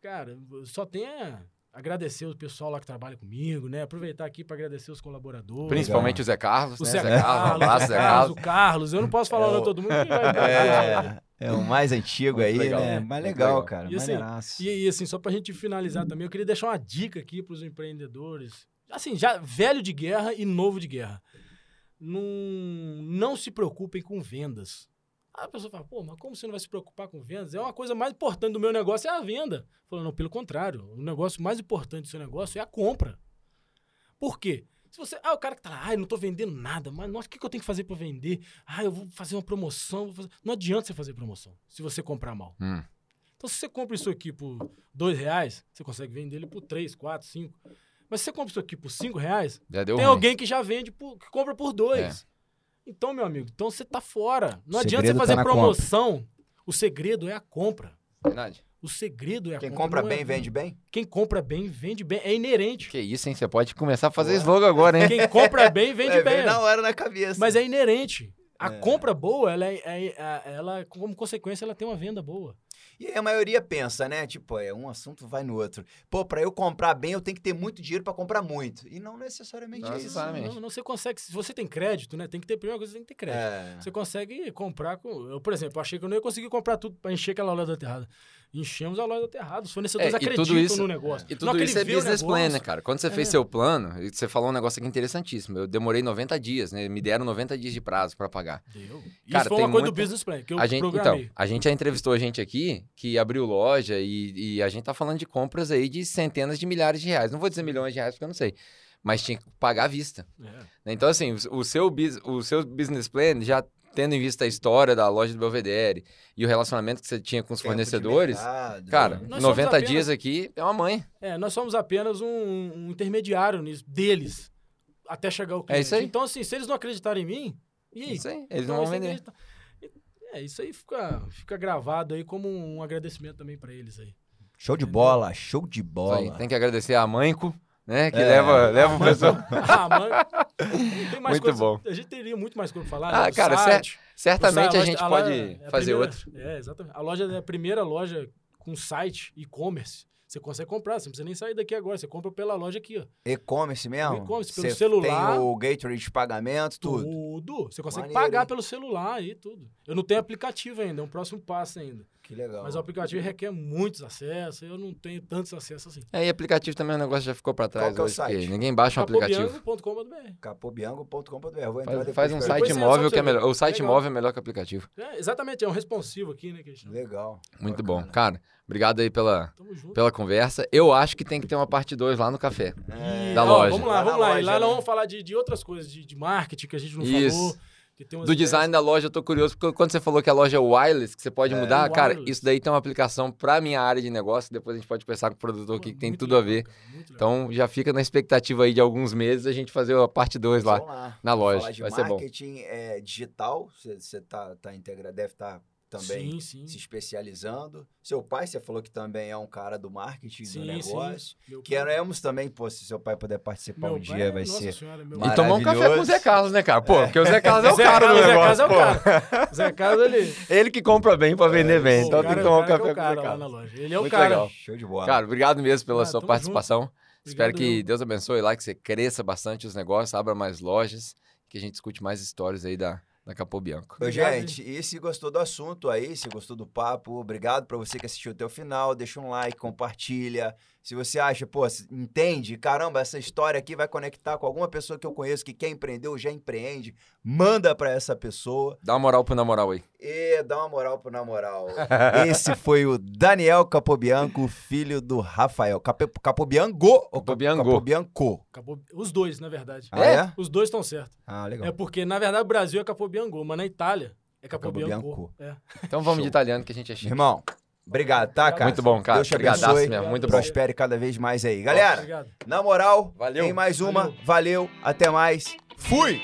Cara, só tem a agradecer o pessoal lá que trabalha comigo, né? Aproveitar aqui para agradecer os colaboradores. Principalmente o Zé Carlos, o né? Zé, Zé Carlos, Carlos, Zé Carlos. O Carlos, eu não posso falar é, o nome de todo mundo. É, é o mais antigo aí, legal, né? Mais legal, legal, cara. E assim, e, e, assim, só pra gente finalizar também, eu queria deixar uma dica aqui para os empreendedores. Assim, já velho de guerra e novo de guerra. Não, não se preocupem com vendas. Aí a pessoa fala, pô, mas como você não vai se preocupar com vendas? É uma coisa mais importante do meu negócio é a venda. Falou, não, pelo contrário, o negócio mais importante do seu negócio é a compra. Por quê? Se você. Ah, o cara que tá lá, ai, não tô vendendo nada, mas nossa, o que, que eu tenho que fazer para vender? Ah, eu vou fazer uma promoção. Fazer... Não adianta você fazer promoção se você comprar mal. Hum. Então, se você compra isso aqui por dois reais, você consegue vender ele por três, quatro, cinco. Mas se você compra isso aqui por cinco reais, tem ruim. alguém que já vende, por, que compra por dois. É. Então, meu amigo, então você tá fora. Não adianta você tá fazer tá promoção. Compra. O segredo é a compra. Verdade. O segredo é a Quem compra. compra bem, é... vende bem? Quem compra bem, vende bem. É inerente. Que isso, hein? Você pode começar a fazer Boa. slogan agora, hein? Quem compra bem, vende é, bem. na hora na cabeça. Mas é inerente. A é. compra boa, ela, é, é, ela, como consequência, ela tem uma venda boa. E a maioria pensa, né? Tipo, é um assunto vai no outro. Pô, para eu comprar bem, eu tenho que ter muito dinheiro para comprar muito. E não necessariamente não, isso. Não, não, você consegue. Se você tem crédito, né? Tem que ter, primeira coisa, você tem que ter crédito. É. Você consegue comprar com. Eu, por exemplo, achei que eu não ia conseguir comprar tudo para encher aquela loja terrada. Enchemos a loja terrada. Os fornecedores é, acreditam isso, no negócio. E tudo não, isso é business plan, né, cara? Quando você é. fez seu plano, você falou um negócio aqui interessantíssimo. Eu demorei 90 dias, né? Me deram 90 dias de prazo para pagar. Deu. Cara, isso foi uma coisa muita... do business plan que eu a gente, programei. Então, a gente já entrevistou a gente aqui que abriu loja loja e, e, a gente tá falando de compras aí de centenas de milhares de reais. Não vou dizer milhões de reais porque eu não sei. Mas tinha que pagar à vista. É. Então, assim, o seu, o seu business plan já tendo em vista a história da loja do Belvedere e o relacionamento que você tinha com os Tempo fornecedores, mercado, cara, né? 90 apenas, dias aqui é uma mãe. É, nós somos apenas um, um, intermediário nisso, deles, até chegar o cliente. É isso aí. Então, assim, se eles não acreditarem em mim, e aí? Isso aí, eles então, não vão vender. É, isso aí fica, fica gravado aí como um agradecimento também para eles aí. Show de bola, show de bola. Tem que agradecer a Manco, né? Que é. leva, leva o pessoal. ah, Muito coisa, bom. A gente teria muito mais coisa pra falar. Ah, né? cara, site, certamente site, a, a, gente a pode é fazer primeira, outro. É, exatamente. A loja é a primeira loja com site e-commerce você consegue comprar, você não precisa nem sair daqui agora. Você compra pela loja aqui, ó. E-commerce mesmo? E-commerce, pelo você celular. Tem o gateway de pagamento, tudo. Tudo. Você consegue Maneiro, pagar hein? pelo celular e tudo. Eu não tenho aplicativo ainda, é um próximo passo ainda. Que legal. Mas o aplicativo requer muitos acessos, eu não tenho tantos acessos assim. É, e aplicativo também o é negócio já ficou para trás Qual que é o site? Ninguém baixa um aplicativo. Capobiango.com.br Capobiango.com.br Vou entrar faz, faz um site móvel que é melhor. O site legal. móvel é melhor que o aplicativo. É, exatamente, é um responsivo aqui, né, Legal. Muito Bacana. bom. Cara, obrigado aí pela, pela conversa. Eu acho que tem que ter uma parte 2 lá no café. É. Da loja. Vamos lá, vamos lá. Loja, e lá né? nós vamos falar de, de outras coisas, de, de marketing que a gente não Isso. falou do design da loja, eu tô curioso, porque quando você falou que a loja é wireless, que você pode é, mudar, wireless. cara, isso daí tem uma aplicação para minha área de negócio, depois a gente pode conversar com o produtor aqui, que tem tudo legal, a ver. Então, já fica na expectativa aí de alguns meses a gente fazer a parte 2 lá, lá, na loja. Vai ser bom. marketing é, digital, você tá, tá integra, deve estar tá também sim, sim. se especializando. Seu pai, você falou que também é um cara do marketing sim, do negócio. Queremos também, pô, se seu pai puder participar meu um dia, vai ser. Senhora, e tomar um café com o Zé Carlos, né, cara? Pô, é. porque o Zé Carlos é o cara do negócio. Zé Carlos é o cara. Zé Carlos, ele. Ele que compra bem pra vender é, bem. Então tem que tomar um café com o Zé Carlos. Ele é o cara. Legal. Show de bola. Cara, obrigado mesmo pela ah, sua participação. Espero que Deus abençoe lá, que você cresça bastante os negócios, abra mais lojas, que a gente escute mais histórias aí da, da Capobianco. Ô, gente, e se gostou do assunto aí, se gostou do papo, obrigado para você que assistiu até o final. Deixa um like, compartilha. Se você acha, pô, entende, caramba, essa história aqui vai conectar com alguma pessoa que eu conheço que quer empreender ou já empreende, manda para essa pessoa. Dá uma moral pro namoral aí. E dá uma moral pro namoral. Esse foi o Daniel Capobianco, filho do Rafael. Cap Capobianco ou Capobianco? Capobianco. Os dois, na verdade. Ah, é? Os dois estão certos. Ah, legal. É porque, na verdade, o Brasil é Capobianco, mas na Itália é Capobianco. É. Então vamos Show. de italiano que a gente é chique. Irmão, Obrigado, tá, cara? Muito bom, cara. Deus te abençoe. Mesmo, muito bom. Prospere cada vez mais aí. Galera, Obrigado. na moral, Valeu. tem mais uma. Valeu. Valeu. Até mais. Fui!